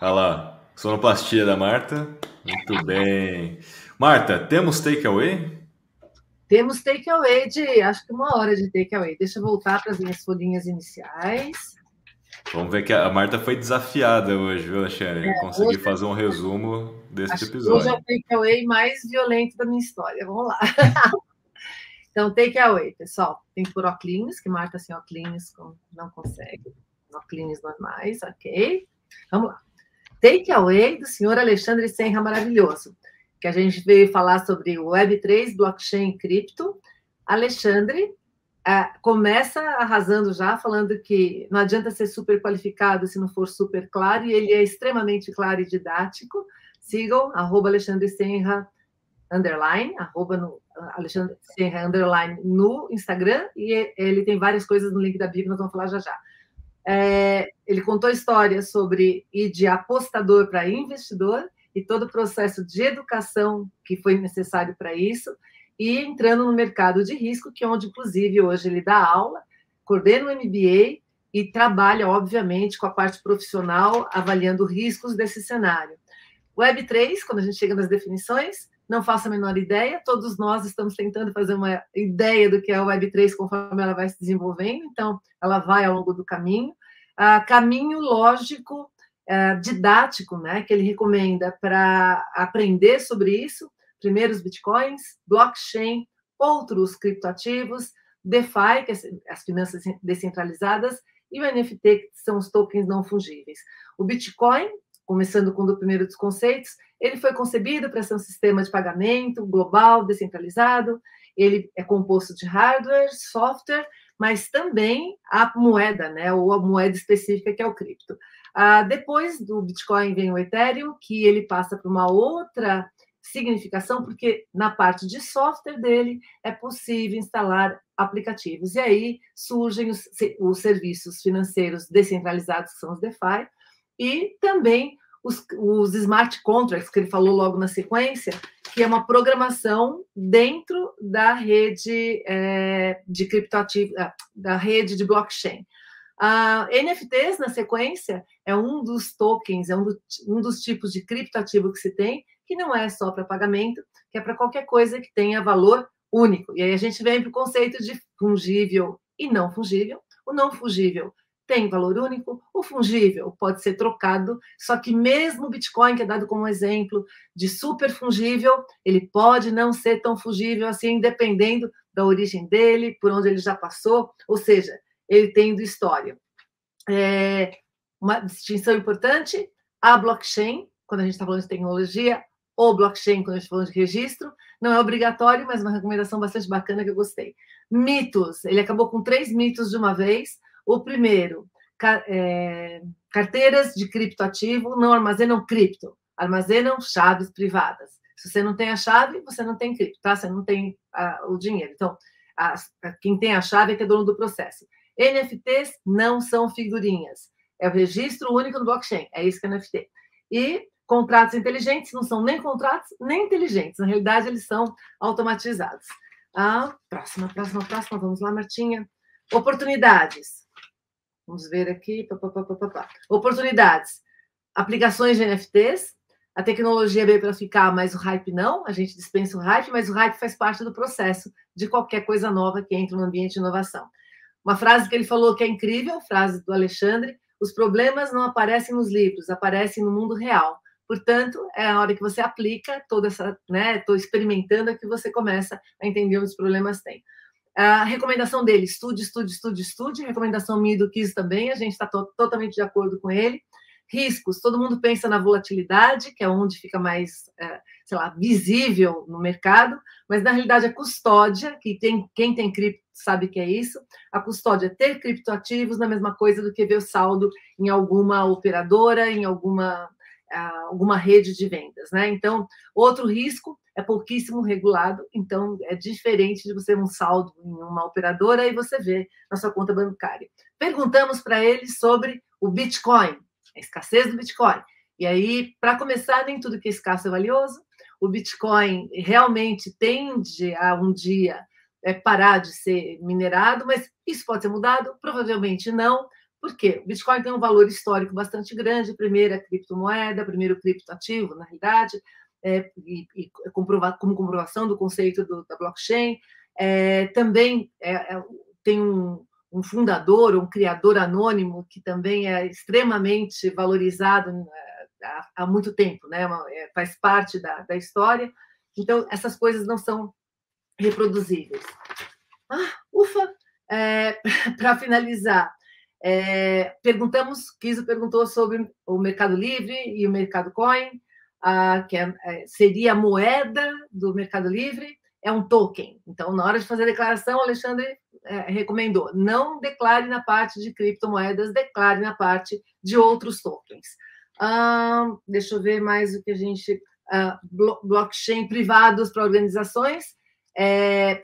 Olha lá, sonoplastia da Marta. Muito bem. Marta, temos takeaway? Temos takeaway de, acho que uma hora de takeaway. Deixa eu voltar para as minhas folhinhas iniciais. Vamos ver que a Marta foi desafiada hoje, viu, Alexandre? É, Consegui fazer um resumo desse episódio. Hoje é o takeaway mais violento da minha história. Vamos lá. então, takeaway, pessoal. Tem por óculos, que Marta sem óculos não consegue. Óculos normais, ok? Vamos lá. Takeaway do senhor Alexandre Senra maravilhoso que a gente veio falar sobre Web3, blockchain e cripto. Alexandre é, começa arrasando já, falando que não adianta ser super qualificado se não for super claro, e ele é extremamente claro e didático. Sigam, arroba Alexandre Senra, underline, arroba no, Alexandre Senra, underline, no Instagram, e ele tem várias coisas no link da Bíblia, nós vamos falar já já. É, ele contou histórias sobre ir de apostador para investidor, e todo o processo de educação que foi necessário para isso, e entrando no mercado de risco, que é onde, inclusive, hoje ele dá aula, coordena o MBA e trabalha, obviamente, com a parte profissional, avaliando riscos desse cenário. Web3, quando a gente chega nas definições, não faço a menor ideia, todos nós estamos tentando fazer uma ideia do que é a Web3 conforme ela vai se desenvolvendo, então ela vai ao longo do caminho. Ah, caminho lógico é, didático, né, que ele recomenda para aprender sobre isso. Primeiro os bitcoins, blockchain, outros criptoativos, DeFi, que é as finanças descentralizadas, e o NFT, que são os tokens não fungíveis. O Bitcoin, começando com o primeiro dos conceitos, ele foi concebido para ser um sistema de pagamento global, descentralizado. Ele é composto de hardware, software, mas também a moeda, né, ou a moeda específica que é o cripto. Ah, depois do Bitcoin vem o Ethereum, que ele passa para uma outra significação, porque na parte de software dele é possível instalar aplicativos. E aí surgem os, os serviços financeiros descentralizados, que são os DeFi, e também os, os, smart contracts, que ele falou logo na sequência, que é uma programação dentro da rede é, de criptoativo, ah, da rede de blockchain. Uh, NFTs, na sequência, é um dos tokens, é um, do, um dos tipos de criptoativo que se tem, que não é só para pagamento, que é para qualquer coisa que tenha valor único. E aí a gente vem para o conceito de fungível e não fungível. O não fungível tem valor único, o fungível pode ser trocado, só que mesmo o Bitcoin, que é dado como exemplo de super fungível, ele pode não ser tão fungível assim, dependendo da origem dele, por onde ele já passou, ou seja, ele tendo história. É, uma distinção importante, a blockchain, quando a gente está falando de tecnologia, ou blockchain, quando a gente está falando de registro, não é obrigatório, mas uma recomendação bastante bacana que eu gostei. Mitos, ele acabou com três mitos de uma vez. O primeiro, é, carteiras de criptoativo não armazenam cripto, armazenam chaves privadas. Se você não tem a chave, você não tem cripto, tá? Você não tem o dinheiro. Então, a, a, quem tem a chave é que é dono do processo. NFTs não são figurinhas. É o registro único do blockchain. É isso que é NFT. E contratos inteligentes não são nem contratos nem inteligentes. Na realidade, eles são automatizados. Ah, próxima, próxima, próxima. Vamos lá, Martinha. Oportunidades. Vamos ver aqui. Pá, pá, pá, Oportunidades. Aplicações de NFTs. A tecnologia veio para ficar, mas o hype não. A gente dispensa o hype, mas o hype faz parte do processo de qualquer coisa nova que entra no ambiente de inovação. Uma frase que ele falou que é incrível, frase do Alexandre: os problemas não aparecem nos livros, aparecem no mundo real. Portanto, é a hora que você aplica toda essa, né? Estou experimentando é que você começa a entender onde os problemas têm. A recomendação dele: estude, estude, estude, estude. Recomendação minha do Kiss também, a gente está to totalmente de acordo com ele. Riscos: todo mundo pensa na volatilidade, que é onde fica mais, é, sei lá, visível no mercado, mas na realidade a custódia, que tem quem tem cripto sabe que é isso. A custódia é ter criptoativos na mesma coisa do que ver o saldo em alguma operadora, em alguma, uh, alguma rede de vendas, né? Então, outro risco é pouquíssimo regulado, então é diferente de você ter um saldo em uma operadora e você ver na sua conta bancária. Perguntamos para ele sobre o Bitcoin, a escassez do Bitcoin. E aí, para começar, nem tudo que é escasso é valioso. O Bitcoin realmente tende a um dia é, parar de ser minerado, mas isso pode ser mudado? Provavelmente não. Por quê? O Bitcoin tem um valor histórico bastante grande, primeira criptomoeda, primeiro criptoativo, na realidade, é, e, e comprova, como comprovação do conceito do, da blockchain. É, também é, é tem um, um, fundador, um criador anônimo, que também é extremamente valorizado é, há, há muito tempo, né? É, faz parte da, da história. Então, essas coisas não são reproduzíveis. Ah, ufa! Para finalizar, é, perguntamos, Kiso perguntou sobre o Mercado Livre e o Mercado Coin, que é, é, seria a moeda do Mercado Livre, é um token. Então, na hora de fazer a declaração, o Alexandre é, recomendou, não declare na parte de criptomoedas, declare na parte de outros tokens. Deixa eu ver mais o que a gente... Ah, blockchain privados para organizações, é,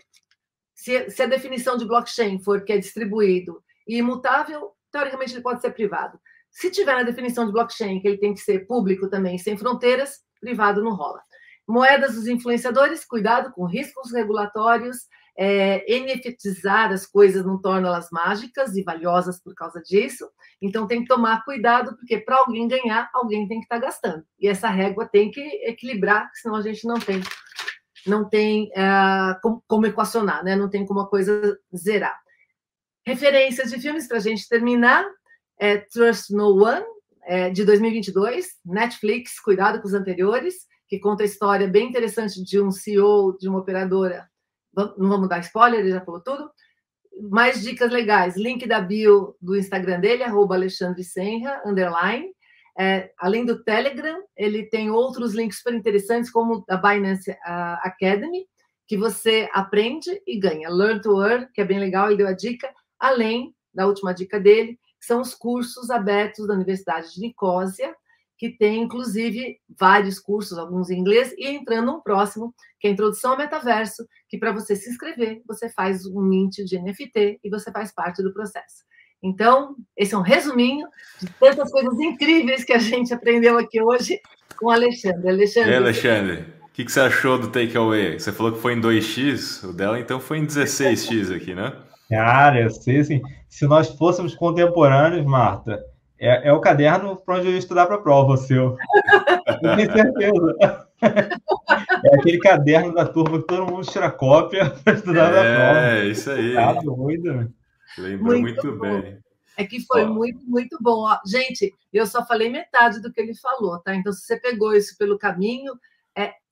se, se, a definição de blockchain for que é distribuído e imutável, teoricamente ele pode ser privado. Se tiver na definição de blockchain que ele tem que ser público também, sem fronteiras, privado não rola. Moedas dos influenciadores, cuidado com riscos regulatórios. É, as coisas não torna elas mágicas e valiosas por causa disso. Então tem que tomar cuidado, porque para alguém ganhar, alguém tem que estar tá gastando. E essa régua tem que equilibrar, senão a gente não tem não tem uh, como, como, equacionar, né? não tem como a coisa zerar. Referências de filmes para a gente terminar: é Trust No One, é, de 2022, Netflix, cuidado com os anteriores, que conta a história bem interessante de um CEO de uma operadora. Não vamos dar spoiler, ele já falou tudo. Mais dicas legais: link da bio do Instagram dele, arroba Alexandre Senra, underline. É, além do Telegram, ele tem outros links super interessantes, como a Binance Academy, que você aprende e ganha. Learn to Earn, que é bem legal, ele deu a dica, além da última dica dele, que são os cursos abertos da Universidade de Nicósia, que tem, inclusive, vários cursos, alguns em inglês, e entrando um próximo, que é a Introdução ao Metaverso, que para você se inscrever, você faz um mint de NFT e você faz parte do processo. Então, esse é um resuminho de tantas coisas incríveis que a gente aprendeu aqui hoje com o Alexandre. Alexandre, Alexandre, o que, que você achou do takeaway? Você falou que foi em 2x, o dela então foi em 16x aqui, né? Cara, eu sei assim, se nós fôssemos contemporâneos, Marta, é, é o caderno para onde eu ia estudar para a prova, o seu. Eu tenho certeza. É aquele caderno da turma que todo mundo tira cópia para estudar é, na prova. É, isso aí. Tá doido, né? Lembrou muito, muito bem. É que foi Ó. muito, muito bom. Ó, gente, eu só falei metade do que ele falou, tá? Então, se você pegou isso pelo caminho,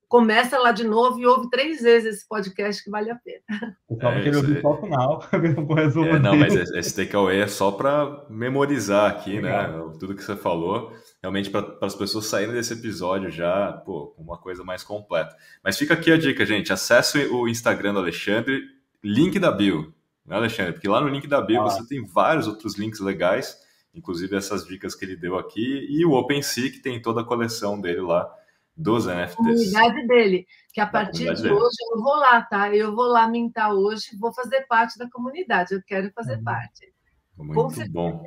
começa lá de novo e ouve três vezes esse podcast que vale a pena. Eu tava é, querendo ouvir só o final, é, Não, mas esse takeaway é só para memorizar aqui, né? Tudo que você falou, realmente para as pessoas saírem desse episódio já, pô, uma coisa mais completa. Mas fica aqui a dica, gente. Acesse o Instagram do Alexandre, link da bio né, Alexandre? Porque lá no link da bio ah. você tem vários outros links legais, inclusive essas dicas que ele deu aqui, e o OpenSea, que tem toda a coleção dele lá dos NFTs. Comunidade dele, que a partir de dele. hoje eu vou lá, tá? Eu vou lá mintar hoje, vou fazer parte da comunidade, eu quero fazer uhum. parte. Muito bom.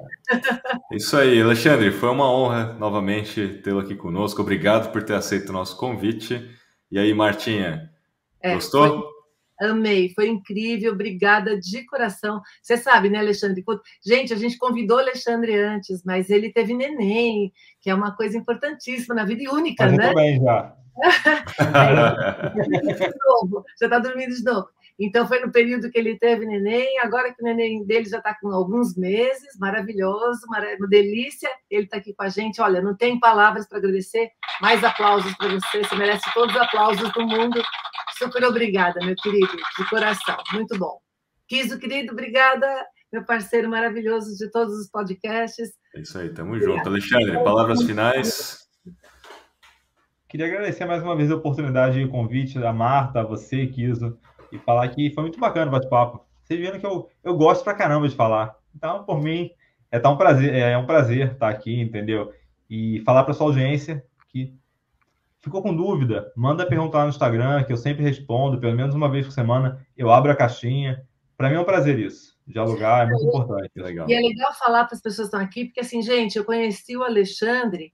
Isso aí, Alexandre, foi uma honra novamente tê-lo aqui conosco. Obrigado por ter aceito o nosso convite. E aí, Martinha, é, gostou? Foi Amei, foi incrível, obrigada de coração. Você sabe, né, Alexandre? Gente, a gente convidou o Alexandre antes, mas ele teve neném, que é uma coisa importantíssima na vida e única, mas né? Também já. já está dormindo de novo. Então, foi no período que ele teve neném, agora que o neném dele já está com alguns meses, maravilhoso, uma delícia, ele está aqui com a gente. Olha, não tem palavras para agradecer, mais aplausos para você, você merece todos os aplausos do mundo. Super obrigada, meu querido, de coração, muito bom. Kiso, querido, obrigada, meu parceiro maravilhoso de todos os podcasts. É isso aí, tamo Obrigada. junto. Alexandre, palavras finais. Queria agradecer mais uma vez a oportunidade e o convite da Marta, a você, Kiso, e falar que foi muito bacana o bate-papo. Vocês viram que eu, eu gosto pra caramba de falar. Então, por mim, é, tá um prazer, é um prazer estar aqui, entendeu? E falar para sua audiência ficou com dúvida, manda perguntar no Instagram, que eu sempre respondo, pelo menos uma vez por semana, eu abro a caixinha. Para mim é um prazer isso. Dialogar é muito importante. Legal. E é legal falar para as pessoas que estão aqui, porque assim, gente, eu conheci o Alexandre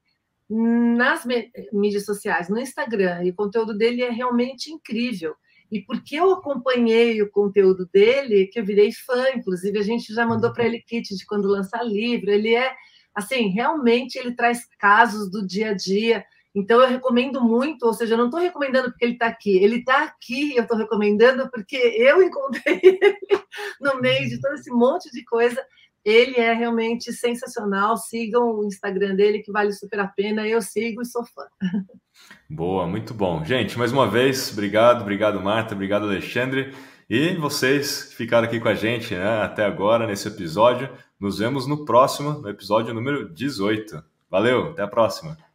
nas mídias sociais, no Instagram, e o conteúdo dele é realmente incrível. E porque eu acompanhei o conteúdo dele, que eu virei fã, inclusive a gente já mandou para ele kit de quando lançar livro. Ele é, assim, realmente ele traz casos do dia a dia. Então eu recomendo muito, ou seja, eu não estou recomendando porque ele está aqui, ele está aqui, eu estou recomendando porque eu encontrei ele no meio de todo esse monte de coisa ele é realmente sensacional. Sigam o Instagram dele, que vale super a pena. Eu sigo e sou fã. Boa, muito bom. Gente, mais uma vez, obrigado, obrigado, Marta, obrigado, Alexandre. E vocês que ficaram aqui com a gente né, até agora nesse episódio. Nos vemos no próximo, no episódio número 18. Valeu, até a próxima.